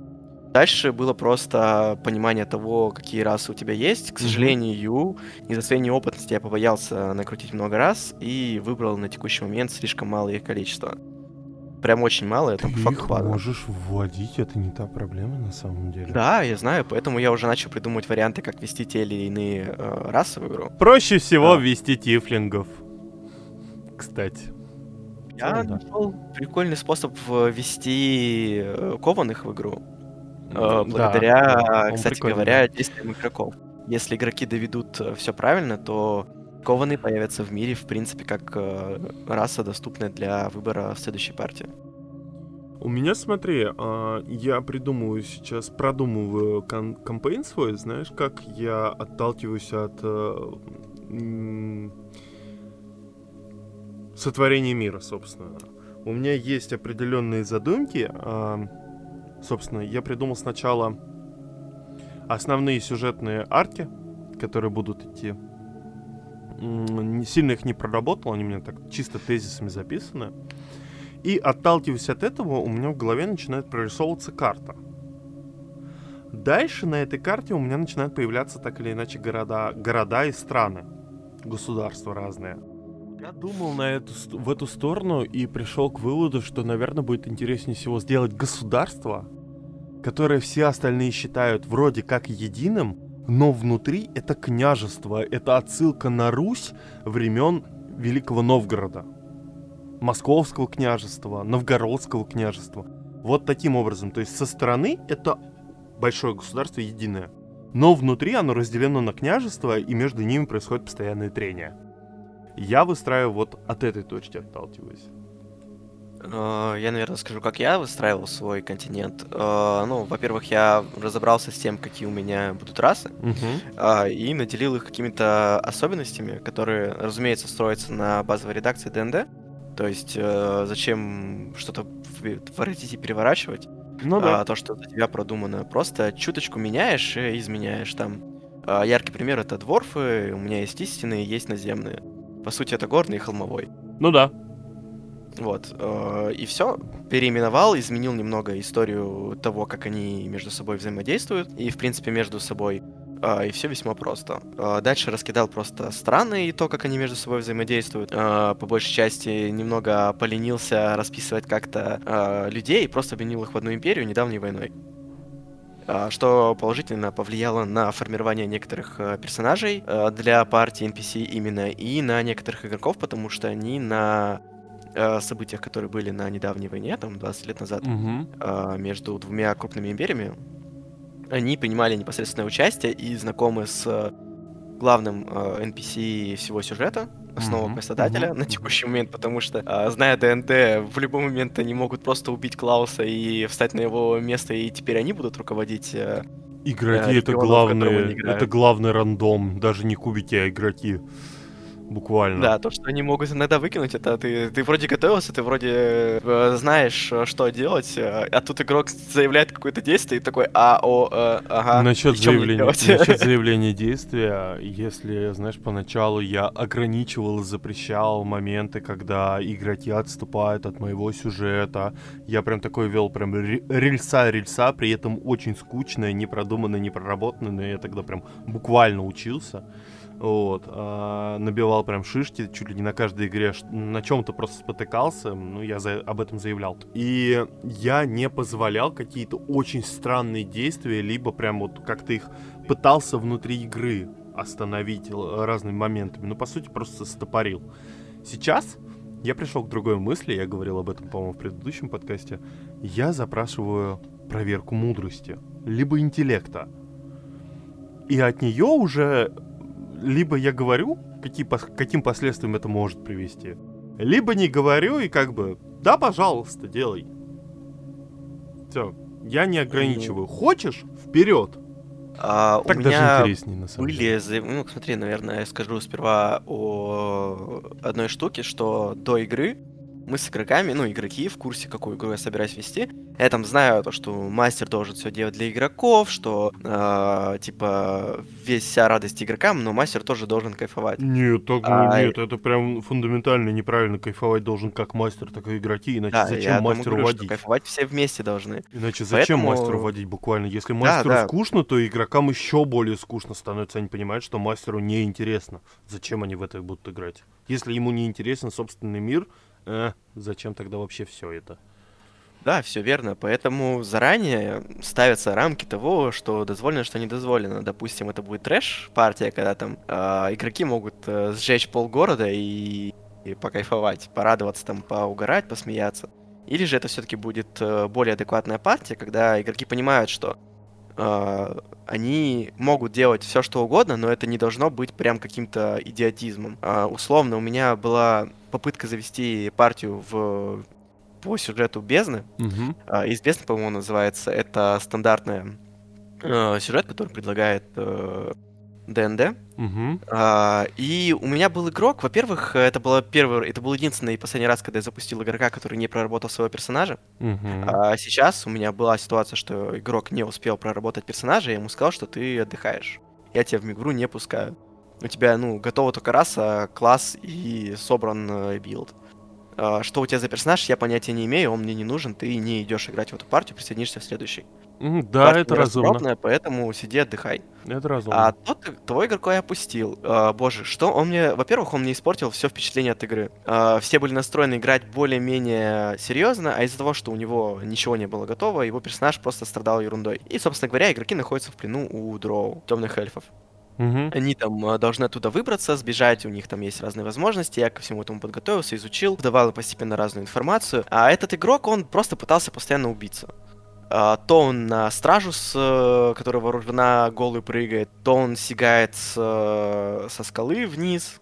Дальше было просто понимание того, какие расы у тебя есть. К сожалению, из-за своей неопытности я побоялся накрутить много раз и выбрал на текущий момент слишком малое их количество. Прям очень мало, это Ты по факту их можешь вводить, это не та проблема на самом деле. Да, я знаю, поэтому я уже начал придумывать варианты, как вести те или иные э, расы в игру. Проще всего да. ввести тифлингов. Кстати. Я да. нашел прикольный способ ввести э, кованых в игру. Э, благодаря, да, кстати говоря, действиям игроков. Если игроки доведут э, все правильно, то кованые появятся в мире, в принципе, как э, раса, доступная для выбора в следующей партии. У меня, смотри, а, я придумываю сейчас, продумываю кампейн свой, знаешь, как я отталкиваюсь от сотворения мира, собственно. У меня есть определенные задумки, Собственно, я придумал сначала основные сюжетные арки, которые будут идти. Сильно их не проработал, они у меня так чисто тезисами записаны. И отталкиваясь от этого, у меня в голове начинает прорисовываться карта. Дальше на этой карте у меня начинают появляться так или иначе города, города и страны, государства разные. Я думал на эту, в эту сторону и пришел к выводу, что, наверное, будет интереснее всего сделать государство, которое все остальные считают вроде как единым, но внутри это княжество, это отсылка на Русь времен Великого Новгорода, Московского княжества, Новгородского княжества. Вот таким образом. То есть со стороны это большое государство единое. Но внутри оно разделено на княжества, и между ними происходит постоянное трение. Я выстраиваю вот от этой точки отталкиваюсь. Э, я, наверное, скажу, как я выстраивал свой континент. Э, ну, во-первых, я разобрался с тем, какие у меня будут расы, угу. и наделил их какими-то особенностями, которые, разумеется, строятся на базовой редакции ДНД. То есть, э, зачем что-то воротить и переворачивать? Ну да. А, то, что у тебя продумано. Просто чуточку меняешь и изменяешь там. Яркий пример это дворфы, у меня есть истинные, есть наземные. По сути, это горный и холмовой. Ну да. Вот. Э, и все. Переименовал, изменил немного историю того, как они между собой взаимодействуют. И, в принципе, между собой. Э, и все весьма просто. Э, дальше раскидал просто страны и то, как они между собой взаимодействуют. По большей части немного поленился расписывать как-то людей, просто объединил их в одну империю недавней войной что положительно повлияло на формирование некоторых персонажей для партии NPC именно и на некоторых игроков, потому что они на э, событиях, которые были на недавней войне, там 20 лет назад, угу. э, между двумя крупными империями, они принимали непосредственное участие и знакомы с главным э, NPC всего сюжета, основного mm-hmm. создателя mm-hmm. на текущий момент, потому что, э, зная ДНД, в любой момент они могут просто убить Клауса и встать на его место, и теперь они будут руководить. Э, игроки э, это главный, это главный рандом, даже не кубики, а игроки. Буквально. Да, то, что они могут иногда выкинуть, это ты, ты вроде готовился, ты вроде э, знаешь, э, что делать, э, а тут игрок заявляет какое-то действие и такой, а, о, э, ага. Насчет заявления, делать?» насчет заявления действия, если, знаешь, поначалу я ограничивал и запрещал моменты, когда игроки отступают от моего сюжета, я прям такой вел прям ре- рельса-рельса, при этом очень скучное, не продуманное, не проработанное, но я тогда прям буквально учился. Вот, а, набивал прям шишки чуть ли не на каждой игре, на чем-то просто спотыкался, ну, я за- об этом заявлял. И я не позволял какие-то очень странные действия, либо прям вот как-то их пытался внутри игры остановить л- разными моментами, но по сути просто стопорил. Сейчас я пришел к другой мысли, я говорил об этом, по-моему, в предыдущем подкасте. Я запрашиваю проверку мудрости, либо интеллекта. И от нее уже либо я говорю, какие, каким последствиям это может привести, либо не говорю и как бы, да, пожалуйста, делай. Все, я не ограничиваю. Хочешь? Вперед. А, Так у даже меня интереснее, на самом деле. были, заяв- ну, смотри, наверное, я скажу сперва о одной штуке, что до игры мы с игроками, ну, игроки в курсе, какую игру я собираюсь вести. Я там знаю то, что мастер должен все делать для игроков, что, э, типа, весь вся радость игрокам, но мастер тоже должен кайфовать. Нет, так, А, нет, это прям фундаментально неправильно. Кайфовать должен как мастер, так и игроки, иначе Да, я зачем тому мастеру говорю, водить? кайфовать все вместе должны. Иначе зачем Поэтому- мастеру водить буквально? Если мастеру да. скучно, то игрокам еще более скучно становится. Они понимают, что мастеру неинтересно. Зачем они в это будут играть? Если ему не интересен собственный мир, э, зачем тогда вообще все это? Да, все верно. Поэтому заранее ставятся рамки того, что дозволено, что не дозволено. Допустим, это будет трэш-партия, когда там а, игроки могут э, сжечь полгорода и, и покайфовать, порадоваться там, поугарать, посмеяться. Или же это все-таки будет э, более адекватная партия, когда игроки понимают, что э, они могут делать все, что угодно, но это не должно быть прям каким-то идиотизмом. А, условно, у меня была попытка завести партию в по сюжету бездны. Мгм. А, Из бездны, по-моему, называется. Это стандартный э, сюжет, который предлагает э, ДНД. Мгм. А, и у меня был игрок. Во-первых, это было первый, это был единственный и последний раз, когда я запустил игрока, который не проработал своего персонажа. Мгм. А сейчас у меня была ситуация, что игрок не успел проработать персонажа, я ему сказал, что ты отдыхаешь. Я тебя в игру не пускаю. У тебя, ну, готова только раса, класс и собран э, build. А, Что у тебя за персонаж, я понятия не имею, он мне не нужен, ты не идешь играть в эту партию, присоединишься в следующий. М, Да, Партия это разумно. поэтому сиди, отдыхай. Это разумно. А тот, твой игрока я опустил. А, боже, что он мне... Во-первых, он мне испортил все впечатление от игры. А, все были настроены играть более-менее серьезно, а из-за того, что у него ничего не было готово, его персонаж просто страдал ерундой. И, собственно говоря, игроки находятся в плену у дроу, темных эльфов. Мгм. Они там а, должны оттуда выбраться, сбежать, у них там есть разные возможности. Я ко всему этому подготовился, изучил, давал постепенно разную информацию. А этот игрок, он просто пытался постоянно убиться. А, то он на стражу, с, э, которая вооружена, голый прыгает, то он сигает с, э, со скалы вниз,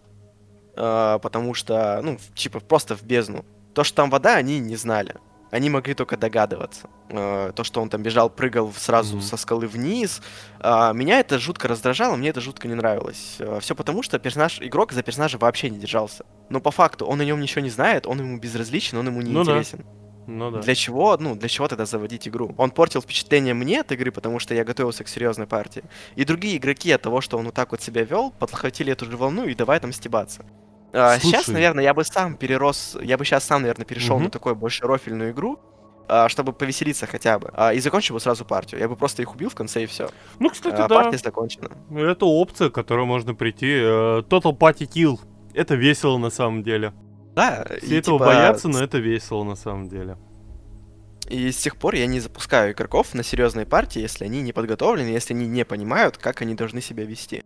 а, потому что, ну, типа, просто в бездну. То, что там вода, они не знали. Они могли только догадываться. Э, То, что он там бежал, прыгал сразу Мгм. со скалы вниз. а, Меня это жутко раздражало, мне это жутко не нравилось. Все потому, что персонаж, игрок за персонажа вообще не держался. Но по факту он о нем ничего не знает, он ему безразличен, он ему не Ну да. Ну да. Для чего, ну, для чего тогда заводить игру? Он портил впечатление мне от игры, потому что я готовился к серьезной партии. И другие игроки от того, что он вот так вот себя вел, подхватили эту же волну и давай там стебаться. А, сейчас, Слушай. наверное, я бы сам перерос, я бы сейчас сам, наверное, перешел Мгм. на такую больше рофильную игру, а, чтобы повеселиться хотя бы. А, и закончил бы сразу партию. Я бы просто их убил в конце и все. Ну, кстати, да. партия закончена. Это опция, к которой можно прийти. Э, Total Party Kill. Это весело на самом деле. Да, Все и, этого типа, боятся, но это весело на самом деле. И с тех пор я не запускаю игроков на серьезные партии, если они не подготовлены, если они не понимают, как они должны себя вести.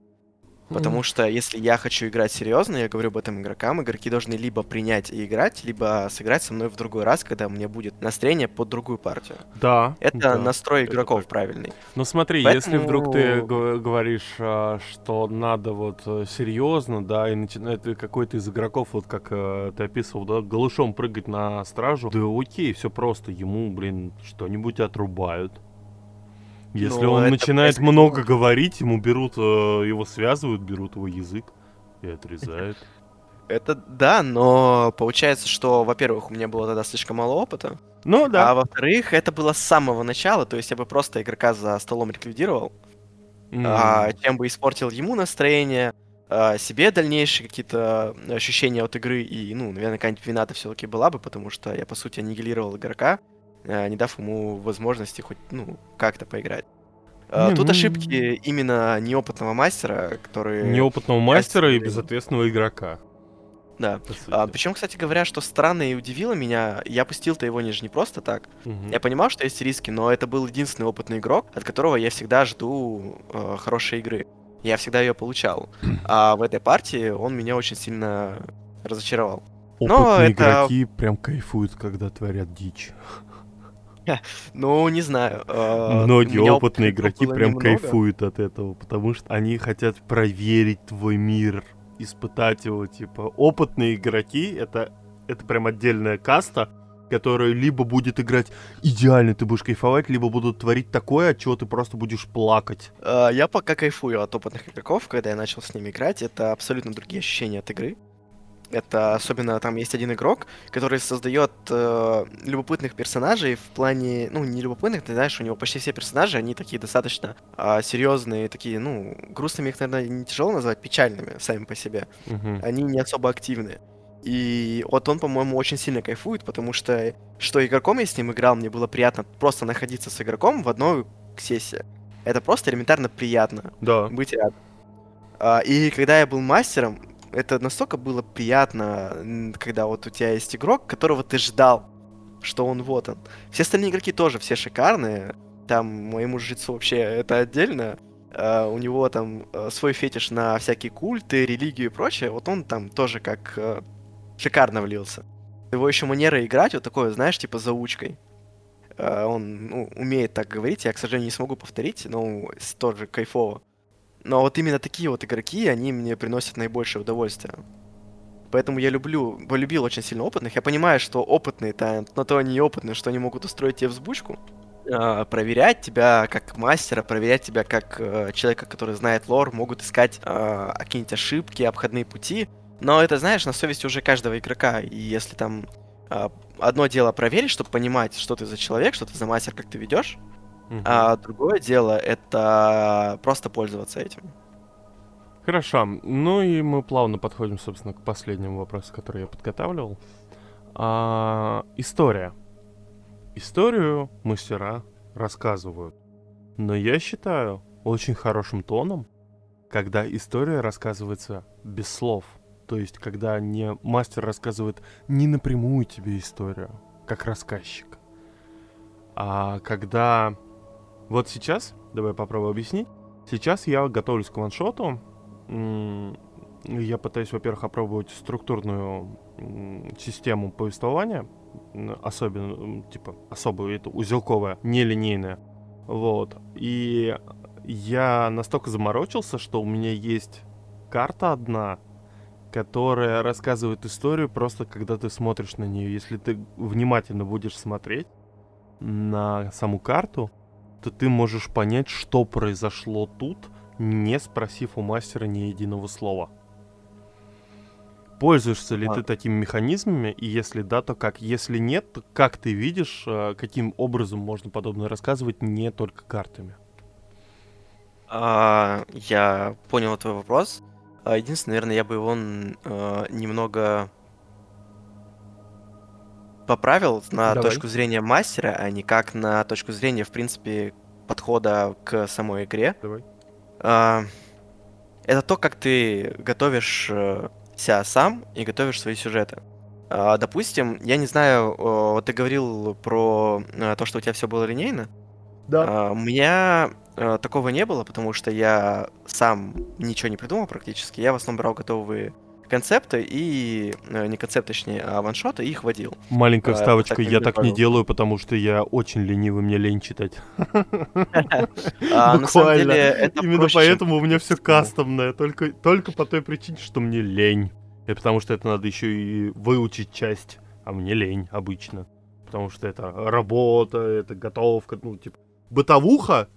Потому что если я хочу играть серьезно, я говорю об этом игрокам, игроки должны либо принять и играть, либо сыграть со мной в другой раз, когда мне будет настроение под другую партию. Да. Это да. настрой это игроков так. правильный. Ну смотри, если вдруг ты говоришь, а, что надо вот серьезно, да, и начинает какой-то из игроков, вот как э, ты описывал, да, голышом прыгать на стражу, да окей, все просто, ему, блин, что-нибудь отрубают. Если Ну, он начинает происходит- много говорить, ему берут, э, его связывают, берут его язык и отрезают. Это да, но получается, что, во-первых, у меня было тогда слишком мало опыта, Ну а да. во-вторых, это было с самого начала, то есть я бы просто игрока за столом ликвидировал, М, а, чем бы испортил ему настроение, а, себе дальнейшие какие-то ощущения от игры, и, ну, наверное, какая-нибудь вина-то все-таки была бы, потому что я, по сути, аннигилировал игрока, а, не дав ему возможности хоть, ну, как-то поиграть. А, Не, Тут ну- ошибки именно неопытного мастера, который... Неопытного мастера и безответственного игрока. Да. А, причем, кстати говоря, что странно и удивило меня, я пустил-то его не, ж- не просто так. Мгм. Я понимал, что есть риски, но это был единственный опытный игрок, от которого я всегда жду э, хорошей игры. Я всегда ее получал. А в этой партии он меня очень сильно разочаровал. но Опытные это- игроки прям кайфуют, когда творят дичь. Ну, не знаю. э, Многие опытные игроки прям кайфуют от этого, потому что они хотят проверить твой мир, испытать его, типа. Опытные игроки — это, это прям отдельная каста, которая либо будет играть идеально, ты будешь кайфовать, либо будут творить такое, от чего ты просто будешь плакать. Э, Я пока кайфую от опытных игроков, когда я начал с ними играть. Это абсолютно другие ощущения от игры. Это особенно там есть один игрок, который создает э, любопытных персонажей в плане, ну, не любопытных, ты знаешь, у него почти все персонажи, они такие достаточно а, серьезные, такие, ну, грустными их, наверное, не тяжело назвать, печальными сами по себе. Мгм. Они не особо активны. И вот он, по-моему, очень сильно кайфует, потому что что игроком я с ним играл, мне было приятно просто находиться с игроком в одной сессии. Это просто элементарно приятно Да. быть рядом. А, и когда я был мастером, это настолько было приятно, когда вот у тебя есть игрок, которого ты ждал, что он вот он. Все остальные игроки тоже все шикарные. Там моему жрецу вообще это отдельно. А, у него там э, свой фетиш на всякие культы, религию и прочее. Вот он там тоже как э, шикарно влился. Его еще манера играть вот такое, знаешь, типа заучкой. А, он ну, умеет так говорить, я, к сожалению, не смогу повторить, но тоже кайфово. Но вот именно такие вот игроки, они мне приносят наибольшее удовольствие. Поэтому я люблю, полюбил очень сильно опытных. Я понимаю, что опытные-то на то они и опытные, что они могут устроить тебе взбучку. а, проверять тебя как мастера, проверять тебя как э, человека, который знает лор, могут искать а, какие-нибудь ошибки, обходные пути. Но это, знаешь, на совести уже каждого игрока. И если там а, одно дело проверить, чтобы понимать, что ты за человек, что ты за мастер, как ты ведешь, А другое дело это просто пользоваться этим. Хорошо. Ну и мы плавно подходим, собственно, к последнему вопросу, который я подготавливал. А, история. Историю мастера рассказывают. Но я считаю очень хорошим тоном, когда история рассказывается без слов. То есть, когда не мастер рассказывает не напрямую тебе историю, как рассказчик, а когда... Вот сейчас, давай попробую объяснить. Сейчас я готовлюсь к ваншоту. Я пытаюсь, во-первых, опробовать структурную систему повествования, особенно, типа, особую, это узелковая, нелинейная. Вот. И я настолько заморочился, что у меня есть карта одна, которая рассказывает историю просто когда ты смотришь на нее. Если ты внимательно будешь смотреть на саму карту, то ты можешь понять, что произошло тут, не спросив у мастера ни единого слова. Пользуешься ли А. ты такими механизмами, и если да, то как? Если нет, то как ты видишь, э, каким образом можно подобное рассказывать не только картами? А, я понял твой вопрос. А, Единственное, наверное, я бы его э, немного поправил на Давай. точку зрения мастера, а не как на точку зрения, в принципе, подхода к самой игре. Давай. А, это то, как ты готовишь э, себя сам и готовишь свои сюжеты. А, допустим, я не знаю, вот ты говорил про э, то, что у тебя все было линейно. А, у меня э, такого не было, потому что я сам ничего не придумал практически. Я в основном брал готовые концепты и э, не концепт, точнее, а ваншоты и их водил. Маленькая А, вставочка, так я так не делаю, потому что я очень ленивый, мне лень читать. А, Буквально. Именно поэтому у меня все кастомное, только, только по той причине, что мне лень. И потому что это надо еще и выучить часть, а мне лень обычно. Потому что это работа, это готовка, ну, типа, бытовуха,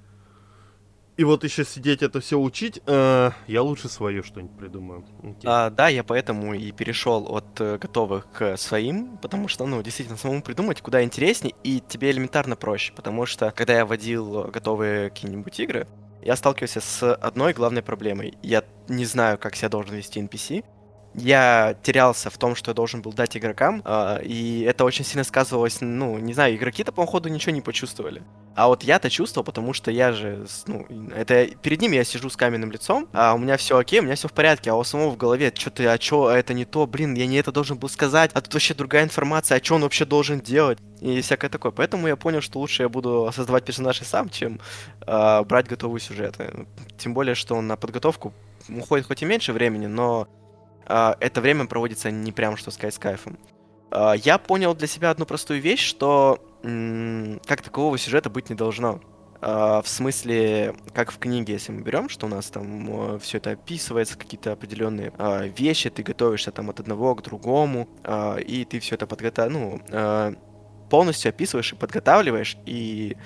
и вот еще сидеть это все учить, э, я лучше свое что-нибудь придумаю. А, да, я поэтому и перешел от э, готовых к своим, потому что, ну, действительно, самому придумать куда интереснее, и тебе элементарно проще, потому что, когда я водил готовые какие-нибудь игры, я сталкивался с одной главной проблемой. Я не знаю, как себя должен вести NPC, я терялся в том, что я должен был дать игрокам, э, и это очень сильно сказывалось, ну, не знаю, игроки-то, по ходу ничего не почувствовали. А вот я-то чувствовал, потому что я же, ну, это перед ним я сижу с каменным лицом, а у меня все окей, у меня все в порядке, а у самого в голове, что ты, а что, это не то, блин, я не это должен был сказать, а тут вообще другая информация, а что он вообще должен делать, и всякое такое. Поэтому я понял, что лучше я буду создавать персонажей сам, чем э, брать готовые сюжеты. Тем более, что на подготовку уходит хоть и меньше времени, но это время проводится не прям что сказать с кайфом. А, я понял для себя одну простую вещь, что как такового сюжета быть не должно. Uh, в смысле, как в книге, если мы берем, что у нас там uh, все это описывается, какие-то определенные вещи, ты готовишься там от одного к другому, и ты все это подготавливаешь, ну, полностью описываешь и подготавливаешь, и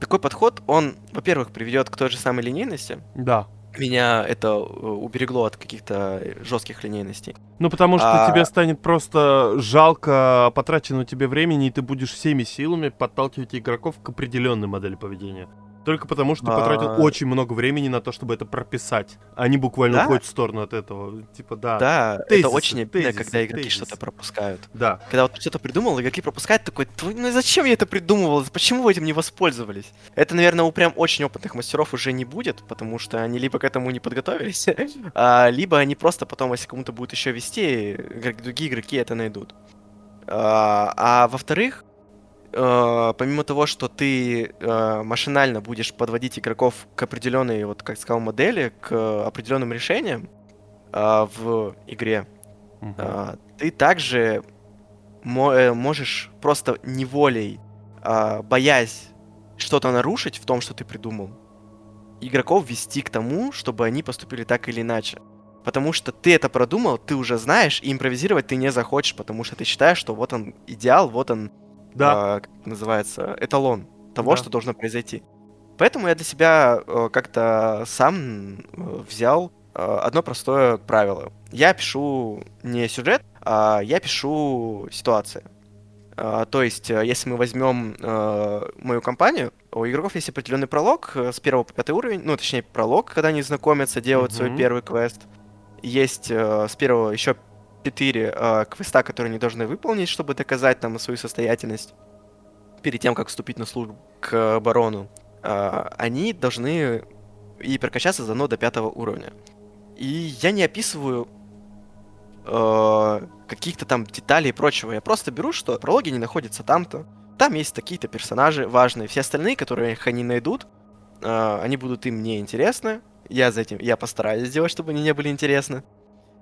такой подход, он, во-первых, приведет к той же самой линейности. Да меня это э, уберегло от каких-то жестких линейностей. Ну, потому что а... тебе станет просто жалко потраченного тебе времени, и ты будешь всеми силами подталкивать игроков к определенной модели поведения. Только потому, что ты потратил а. очень много времени на то, чтобы это прописать. Они буквально уходят в сторону от этого. Типа, да. Да, это очень обидно, когда игроки что-то пропускают. Да. Когда вот что-то придумал, игроки пропускают, такой, ну зачем я это придумывал? Почему вы этим не воспользовались? Это, наверное, у прям очень опытных мастеров уже не будет, потому что они либо к этому не подготовились, а, либо они просто потом, если кому-то будет еще вести, другие игроки это найдут. А, а во-вторых, э, помимо того, что ты э, машинально будешь подводить игроков к определенной, вот как сказал, модели, к определенным решениям э, в игре, uh-huh. э, ты также мо- э, можешь просто неволей, э, боясь что-то нарушить в том, что ты придумал, игроков вести к тому, чтобы они поступили так или иначе. Потому что ты это продумал, ты уже знаешь, и импровизировать ты не захочешь, потому что ты считаешь, что вот он идеал, вот он да. э, как называется, эталон того, да. что должно произойти. Поэтому я для себя э, как-то сам э, взял э, одно простое правило. Я пишу не сюжет, а я пишу ситуации. Uh, то есть, uh, если мы возьмем uh, мою компанию, у игроков есть определенный пролог с первого по пятый уровень, ну, точнее, пролог, когда они знакомятся, делают uh-huh. свой первый квест. Есть с первого еще 4 э, квеста, которые они должны выполнить, чтобы доказать там свою состоятельность перед тем, как вступить на службу к барону. Э, они должны и прокачаться заодно до пятого уровня. И я не описываю э, каких-то там деталей и прочего. Я просто беру, что прологи не находятся там-то. Там есть такие-то персонажи важные. Все остальные, которые их они найдут, э, они будут им не интересны. Я за этим, я постараюсь сделать, чтобы они не были интересны.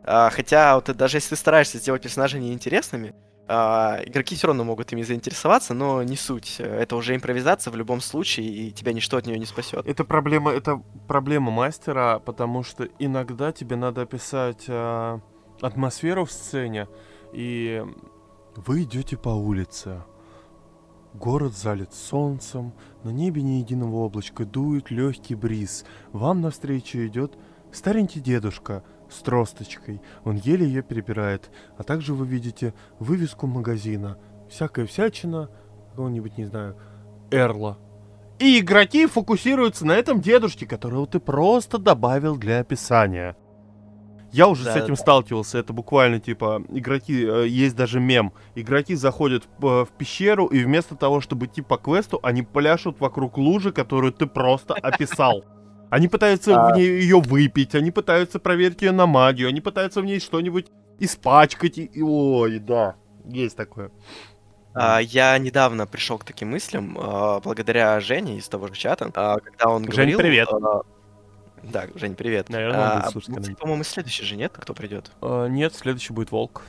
А, хотя, вот даже если ты стараешься сделать персонажей неинтересными, а, игроки все равно могут ими заинтересоваться, но не суть. Это уже импровизация в любом случае, и тебя ничто от нее не спасет. Это проблема, это проблема мастера, потому что иногда тебе надо описать а, атмосферу в сцене, и вы идете по улице. Город залит солнцем, на небе ни единого облачка, дует легкий бриз. Вам навстречу идет старенький дедушка — с тросточкой. Он еле ее перебирает. А также вы видите вывеску магазина. Всякая всячина, какого-нибудь, не знаю, Эрла. И игроки фокусируются на этом дедушке, которого ты просто добавил для описания. Я уже да, с этим да. сталкивался. Это буквально типа игроки, э, есть даже мем. Игроки заходят в, в пещеру и вместо того, чтобы идти по квесту, они пляшут вокруг лужи, которую ты просто описал. Они пытаются а... в ней ее выпить, они пытаются проверить ее на магию, они пытаются в ней что-нибудь испачкать. И... Ой, да, есть такое. А, я недавно пришел к таким мыслям, а, благодаря Жене из того же чата, а, когда он Жень, говорил... привет. А, да, Жень, привет. Наверное, он будет слушать. А, по-моему, следующий же нет, кто придет? А, нет, следующий будет Волк.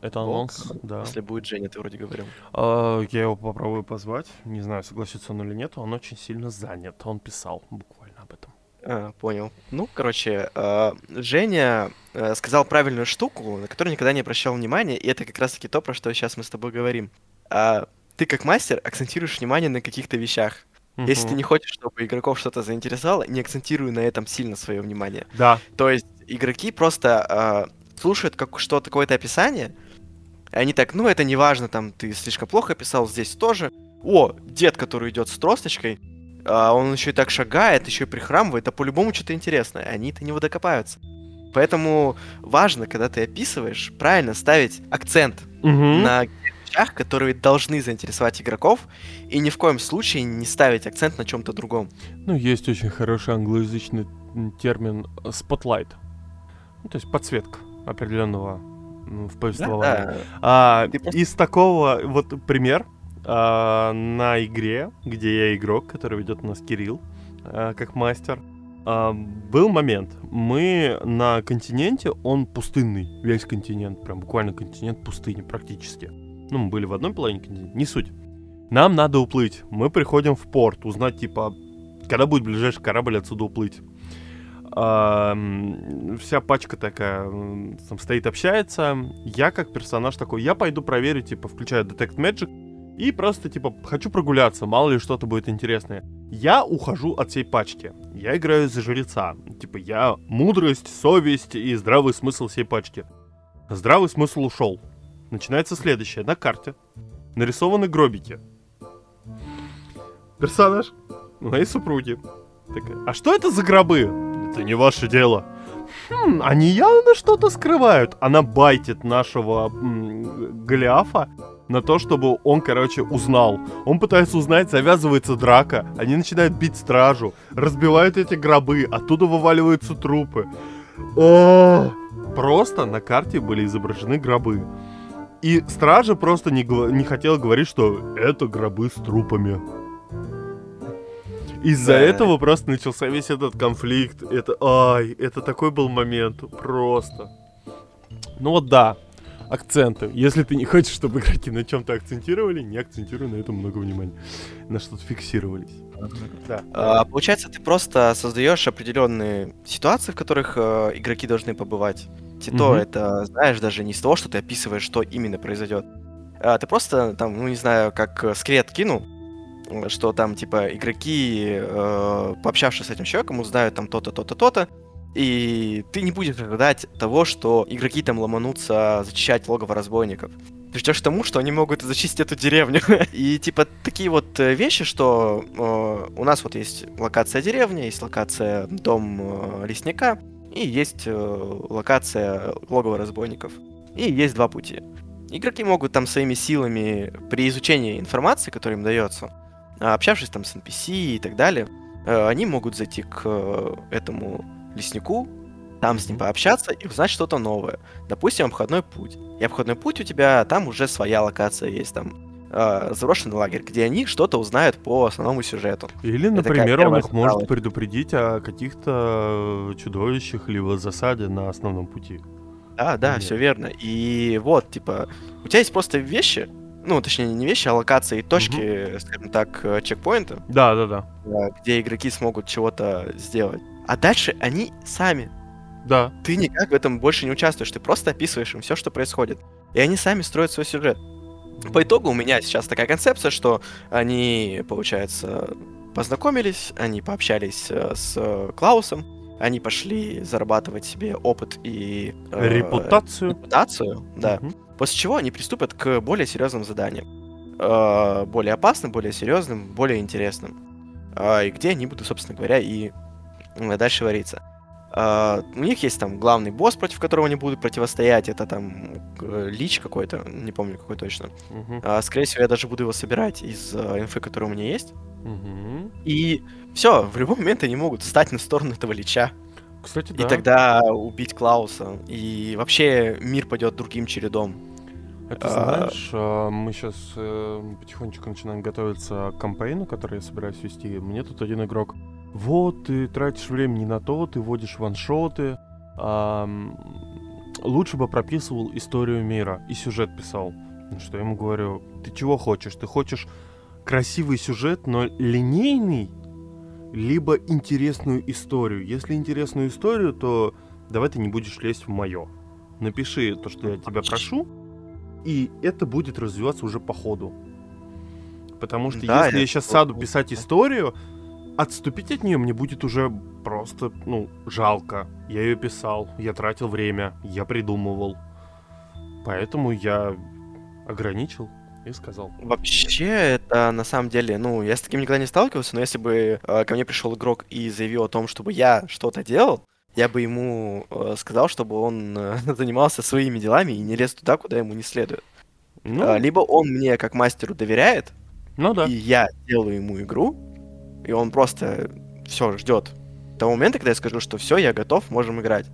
Это анонс, да. Если будет Женя, ты вроде говорил. А, я его попробую позвать. Не знаю, согласится он или нет. Он очень сильно занят. Он писал буквально. А, понял. Ну, короче, э, Женя э, сказал правильную штуку, на которую никогда не обращал внимания, и это как раз-таки то, про что сейчас мы с тобой говорим. А, ты как мастер акцентируешь внимание на каких-то вещах. Если ты не хочешь, чтобы игроков что-то заинтересовало, не акцентируй на этом сильно свое внимание. Да, То есть игроки просто а, слушают как что-то какое-то описание, и они так, ну это не важно, там ты слишком плохо описал, здесь тоже. О, дед, который идет с тросточкой, а, он еще и так шагает, еще и прихрамывает, а по-любому что-то интересное. Они-то не докопаются. Поэтому важно, когда ты описываешь, правильно ставить акцент Мгм. на вещах, которые должны заинтересовать игроков, и ни в коем случае не ставить акцент на чем-то другом. Ну, есть очень хороший англоязычный термин spotlight. Ну, то есть подсветка определенного м, в повествовании. Да, А, Ты Из такого, вот пример, а, на игре, где я игрок, который ведет нас Кирилл, а, как мастер, а, был момент, мы на континенте, он пустынный, весь континент, прям буквально континент пустыни практически. Ну, мы были в одной половине континента, не суть. Нам надо уплыть, мы приходим в порт, узнать, типа, когда будет ближайший корабль отсюда уплыть. А, вся пачка такая там стоит, общается. Я как персонаж такой, я пойду проверю, типа, включаю Detect Magic и просто, типа, хочу прогуляться, мало ли что-то будет интересное. Я ухожу от всей пачки. Я играю за жреца. Типа, я мудрость, совесть и здравый смысл всей пачки. Здравый смысл ушел. Начинается следующее. На карте нарисованы гробики. Персонаж моей супруги. Такая, а что это за гробы? Это не ваше дело. Хм, они явно что-то скрывают. Она байтит нашего м, Голиафа на то, чтобы он, короче, узнал. Он пытается узнать, завязывается драка. Они начинают бить стражу, разбивают эти гробы, оттуда вываливаются трупы. О! Просто на карте были изображены гробы. И стража просто не, не хотела говорить, что это гробы с трупами. Из-за Да. этого просто начался весь этот конфликт. Это, ай, это такой был момент. Просто. Ну вот да, акценты. Если ты не хочешь, чтобы игроки на чем-то акцентировали, не акцентируй на этом много внимания. На что-то фиксировались. Да. А, получается, ты просто создаешь определенные ситуации, в которых э, игроки должны побывать. Тито Мгм. это, знаешь, даже не из того, что ты описываешь, что именно произойдет. А, ты просто там, ну не знаю, как э, скрет кинул, что там, типа, игроки, э, пообщавшись с этим человеком, узнают там то-то, то-то, то-то, и ты не будешь ожидать того, что игроки там ломанутся зачищать логово разбойников. Ты ждешь тому, что они могут зачистить эту деревню. И типа такие вот э, вещи, что э, у нас вот есть локация деревня, есть локация дом э, лесника, и есть э, локация логово разбойников. И есть два пути. Игроки могут там своими силами при изучении информации, которая им дается, а, общавшись там с NPC и так далее, э, они могут зайти к э, этому леснику, там с ним пообщаться и узнать что-то новое. Допустим, обходной путь. И обходной путь у тебя, там уже своя локация есть, там э, заброшенный лагерь, где они что-то узнают по основному сюжету. Или, Это например, он их может составляющая. предупредить о каких-то чудовищах либо засаде на основном пути. Да, да, Нет. все верно. И вот, типа, у тебя есть просто вещи, ну, точнее, не вещи, а локации и точки, скажем так, э, чекпоинта, Да, да, да. э, где игроки смогут чего-то сделать. А дальше они сами. Да. Ты никак в этом больше не участвуешь, ты просто описываешь им все, что происходит. И они сами строят свой сюжет. По итогу у меня сейчас такая концепция, что они, получается, познакомились, они пообщались э, с Клаусом, они пошли зарабатывать себе опыт и... э, Репутацию. репутацию, да. Мгм. После чего они приступят к более серьезным заданиям. Э, более опасным, более серьезным, более интересным. Э, и где они будут, собственно говоря, и дальше вариться. Э, у них есть там главный босс, против которого они будут противостоять. Это там э, Лич какой-то, не помню какой точно. А, скорее всего, я даже буду его собирать из э, инфы, которая у меня есть. Мгм. И все, в любой момент они могут встать на сторону этого Лича. Кстати, И да. тогда убить Клауса. И вообще мир пойдет другим чередом. Это А. знаешь, а, мы сейчас потихонечку начинаем готовиться к кампейну, который я собираюсь вести. Мне тут один игрок. Вот, ты тратишь время не на то, ты вводишь ваншоты. ам, лучше бы прописывал историю мира и сюжет писал. Что я ему говорю, ты чего хочешь? Ты хочешь красивый сюжет, но линейный, либо интересную историю. Если интересную историю, то давай ты не будешь лезть в мое. Напиши то, что я тебя прошу, и это будет развиваться уже по ходу. Потому что Да, если я сейчас сяду писать историю, отступить от нее мне будет уже просто, ну, жалко. Я ее писал, я тратил время, я придумывал. Поэтому я ограничил и сказал. Вообще, это на самом деле, ну, я с таким никогда не сталкивался, но если бы э, ко мне пришел игрок и заявил о том, чтобы я что-то делал, я бы ему э, сказал, чтобы он э, занимался своими делами и не лез туда, куда ему не следует. Ну, А, либо он мне как мастеру доверяет, ну да. и я делаю ему игру, и он просто все ждет того момента, когда я скажу, что все, я готов, можем играть.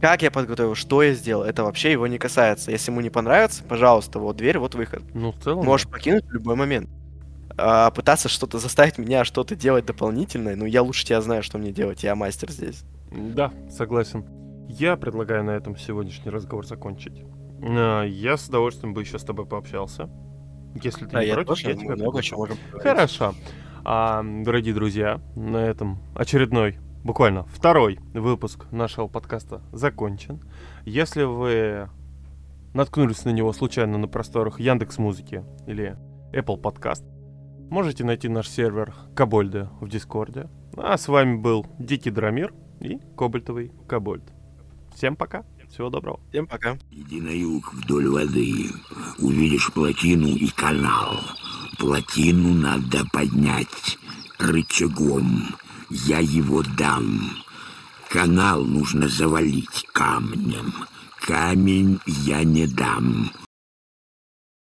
Как я подготовил, что я сделал, это вообще его не касается. Если ему не понравится, пожалуйста, вот дверь, вот выход. Ну, в целом. Можешь покинуть в любой момент. А пытаться что-то заставить меня что-то делать дополнительное, ну я лучше тебя знаю, что мне делать, я мастер здесь. Да, согласен. Я предлагаю на этом сегодняшний разговор закончить. А, Я с удовольствием бы еще с тобой пообщался. Если ты Да, не я против, тоже, я тебя много чего. Хорошо. А, дорогие друзья, на этом очередной, буквально второй выпуск нашего подкаста закончен. Если вы наткнулись на него случайно на просторах Яндекс Музыки или Apple Podcast, можете найти наш сервер Кобольда в Дискорде. А с вами был Дикий Драмир и Кобальтовый Кобольд. Всем пока, всего доброго. Всем пока. Иди на юг вдоль воды, увидишь плотину и канал. Плотину надо поднять рычагом, я его дам. Канал нужно завалить камнем, камень я не дам.